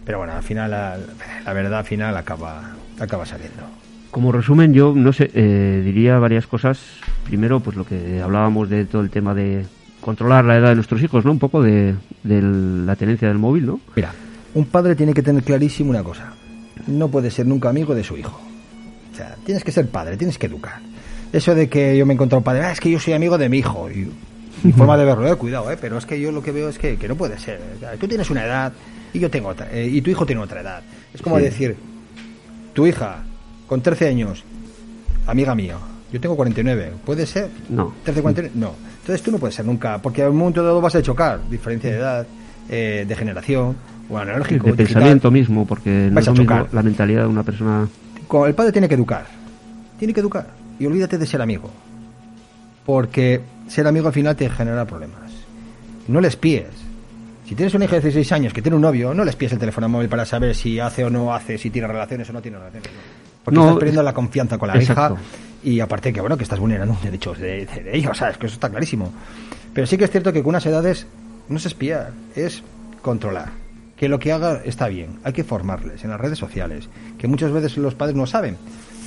Pero bueno, al final, la, la verdad al final acaba, acaba saliendo. Como resumen, yo no sé, eh, diría varias cosas. Primero, pues lo que hablábamos de todo el tema de controlar la edad de nuestros hijos, ¿no? Un poco de, de la tenencia del móvil, ¿no? Mira, un padre tiene que tener clarísimo una cosa. No puede ser nunca amigo de su hijo. O sea, tienes que ser padre, tienes que educar. Eso de que yo me he encontrado un padre, "Ah, es que yo soy amigo de mi hijo. Y, mi forma de verlo, eh, cuidado, eh, pero es que yo lo que veo es que, que no puede ser. Tú tienes una edad y yo tengo otra, eh, y tu hijo tiene otra edad. Es como Sí. decir, tu hija con 13 años, amiga mía, yo tengo 49, ¿puede ser? No. 13, 49, no. Entonces tú no puedes ser nunca, porque en un momento dado vas a chocar, diferencia de edad, eh, de generación, o analógico, de digital. pensamiento mismo, porque no es a mismo la mentalidad de una persona. El padre tiene que educar, tiene que educar, y olvídate de ser amigo, porque ser amigo al final te genera problemas. No les píes. Si tienes una hija de 16 años que tiene un novio, no les pies el teléfono móvil para saber si hace o no hace, si tiene relaciones o no tiene relaciones. no. Porque No, estás perdiendo la confianza con la exacto. hija y aparte que bueno que estás vulnerando un derecho de, de, de ellos, ¿sabes? Que eso está clarísimo. Pero sí que es cierto que con unas edades no es espiar, es controlar. Que lo que haga está bien, hay que formarles en las redes sociales, que muchas veces los padres no saben.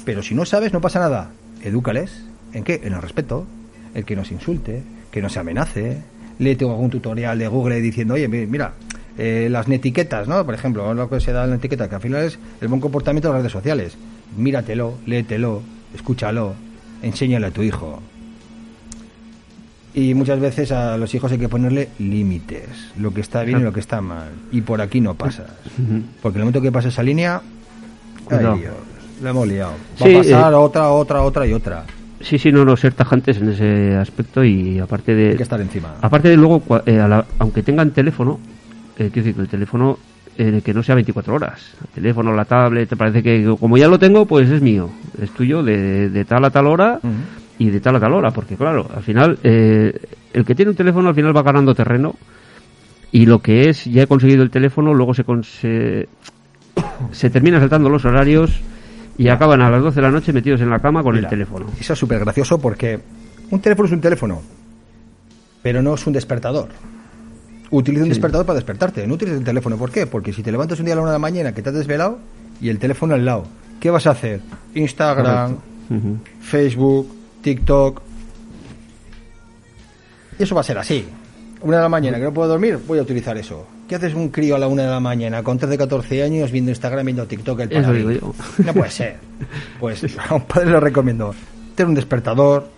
Pero si no sabes, no pasa nada. Edúcales. ¿En qué? En el respeto. El que nos insulte, que nos amenace. Léete algún tutorial de Google diciendo, oye, mi- mira, eh, las netiquetas, ¿no? Por ejemplo, lo que se da en la etiqueta, que al final es el buen comportamiento de las redes sociales. Míratelo, léetelo, escúchalo, enséñale a tu hijo. Y muchas veces a los hijos hay que ponerle límites, lo que está bien y lo que está mal. Y por aquí no pasas. Porque en el momento que pasa esa línea, ay Dios, la hemos liado. Va Sí, a pasar eh, otra, otra, otra y otra. Sí, sí, no, no, ser tajantes en ese aspecto y aparte de... Hay que estar encima. Aparte de luego, eh, a la- aunque tengan teléfono, eh, quiero decir que el teléfono eh, que no sea 24 horas. El teléfono, la tablet, te parece que como ya lo tengo, pues es mío. Es tuyo de, de tal a tal hora y de tal a tal hora. Porque claro, al final, eh, el que tiene un teléfono al final va ganando terreno y lo que es, ya he conseguido el teléfono, luego se, con- se, se termina saltando los horarios y acaban a las 12 de la noche metidos en la cama con Mira, el teléfono. Eso es súper gracioso porque un teléfono es un teléfono, pero no es un despertador. Utiliza un Sí. despertador para despertarte, no utiliza el teléfono. ¿Por qué? Porque si te levantas un día a la una de la mañana que te has desvelado y el teléfono al lado, ¿qué vas a hacer? Instagram. Facebook, TikTok. Y eso va a ser así. Una de la mañana que no puedo dormir, voy a utilizar eso. ¿Qué haces un crío a la una de la mañana con 13, 14 años viendo Instagram, viendo TikTok, el yo. No puede ser. Pues a un padre le recomiendo tener un despertador,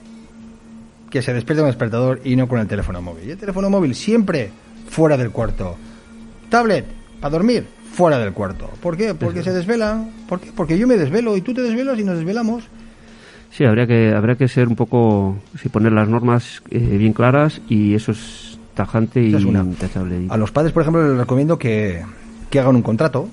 que se despierte con el despertador y no con el teléfono móvil. Y el teléfono móvil siempre fuera del cuarto. Tablet, para dormir, fuera del cuarto. ¿Por qué? Porque se desvelan. ¿Por qué? Porque yo me desvelo y tú te desvelas y nos desvelamos. Sí, habría que, habría que ser un poco, sí, poner las normas eh, bien claras y eso es tajante y es intachable. A los padres, por ejemplo, les recomiendo que, que hagan un contrato.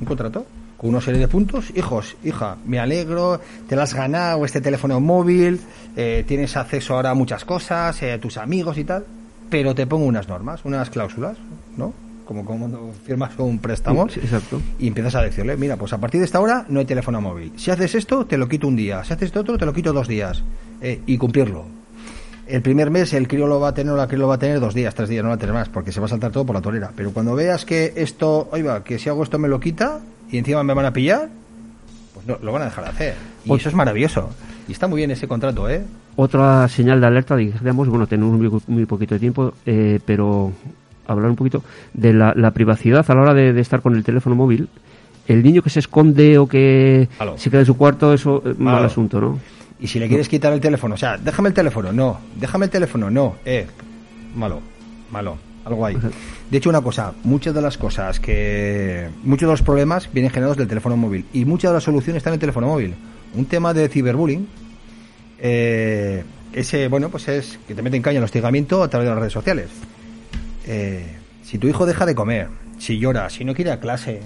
Un contrato. Con una serie de puntos. Hijos, hija, me alegro, te lo has ganado, este teléfono móvil, eh, tienes acceso ahora a muchas cosas, eh, a tus amigos y tal. Pero te pongo unas normas, unas cláusulas, ¿no? Como cuando firmas un préstamo. Sí, exacto. Y empiezas a decirle, mira, pues a partir de esta hora no hay teléfono móvil. Si haces esto, te lo quito un día. Si haces esto otro, te lo quito dos días. Eh, y cumplirlo. El primer mes el crío lo va a tener o la crío lo va a tener dos días, tres días, no va a tener más, porque se va a saltar todo por la torera. Pero cuando veas que esto, oiga, que si hago esto me lo quita y encima me van a pillar, pues no, lo van a dejar de hacer. Y Ot- eso es maravilloso. Y está muy bien ese contrato, ¿eh? Otra señal de alerta, digamos, bueno, tenemos muy, muy poquito de tiempo, eh, pero hablar un poquito de la, la privacidad a la hora de, de estar con el teléfono móvil. El niño que se esconde o que se queda en su cuarto, eso es mal asunto, ¿no? Y si le quieres quitar el teléfono, o sea, déjame el teléfono, no, déjame el teléfono, no, eh, malo, malo, algo hay. De hecho, una cosa, muchas de las cosas que, muchos de los problemas vienen generados del teléfono móvil y muchas de las soluciones están en el teléfono móvil. Un tema de ciberbullying, eh, ese, bueno, pues es que te meten caña el hostigamiento a través de las redes sociales. Eh, si tu hijo deja de comer, si llora, si no quiere ir a clase,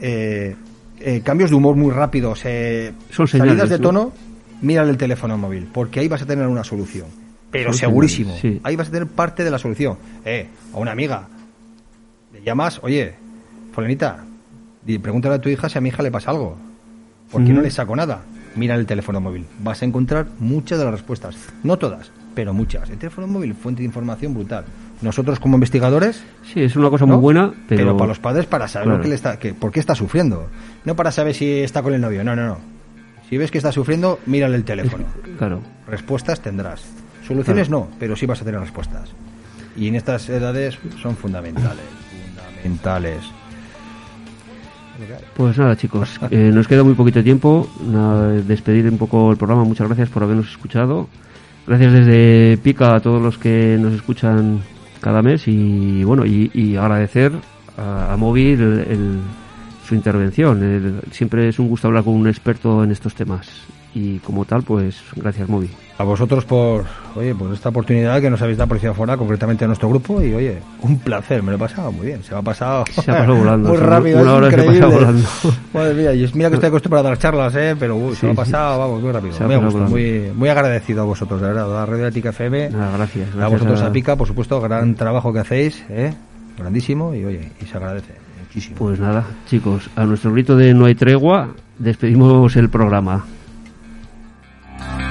eh, eh, cambios de humor muy rápidos, eh, Son salidas de ¿no? tono, mírale el teléfono móvil, porque ahí vas a tener una solución. Pero Son segurísimo, señales, sí. ahí vas a tener parte de la solución. Eh, a una amiga, le llamas, oye, Folenita, y pregúntale a tu hija si a mi hija le pasa algo, porque no le saco nada. Mira el teléfono móvil, vas a encontrar muchas de las respuestas, no todas, pero muchas. El teléfono móvil, fuente de información brutal. Nosotros como investigadores, Sí, es una cosa ¿no? muy buena, pero... para los padres para saber Claro. lo que le está, que, por qué está sufriendo, no para saber si está con el novio, no, no, no. Si ves que está sufriendo, mírale el teléfono. Claro. Respuestas tendrás. Soluciones no, pero sí vas a tener respuestas. Y en estas edades son fundamentales, fundamentales. Pues nada, chicos, eh, nos queda muy poquito tiempo. Despedir un poco el programa. Muchas gracias por habernos escuchado. Gracias desde Pica a todos los que nos escuchan cada mes y bueno, y, y agradecer a, a el- su intervención. Siempre es un gusto hablar con un experto en estos temas y como tal, pues gracias Movi. A vosotros por, oye, por esta oportunidad que nos habéis dado por Ciudad Fuera, concretamente a nuestro grupo, y oye, un placer, me lo he pasado muy bien, se me ha pasado, Se ha pasado volando, muy sí, rápido, una es hora se pasa increíble. volando. Madre mía, y mira que estoy acostumbrado a las charlas, eh, pero uy, se me ha Sí, pasado, vamos, muy rápido, Se ha a gusto, volando. muy, muy agradecido a vosotros, de verdad, a Radio Ética FM, Nada, gracias. a gracias vosotros a Pica, por supuesto, gran trabajo que hacéis, eh, grandísimo, y oye, y se agradece muchísimo. Pues nada, chicos, a nuestro grito de no hay tregua, despedimos el programa. Thank you.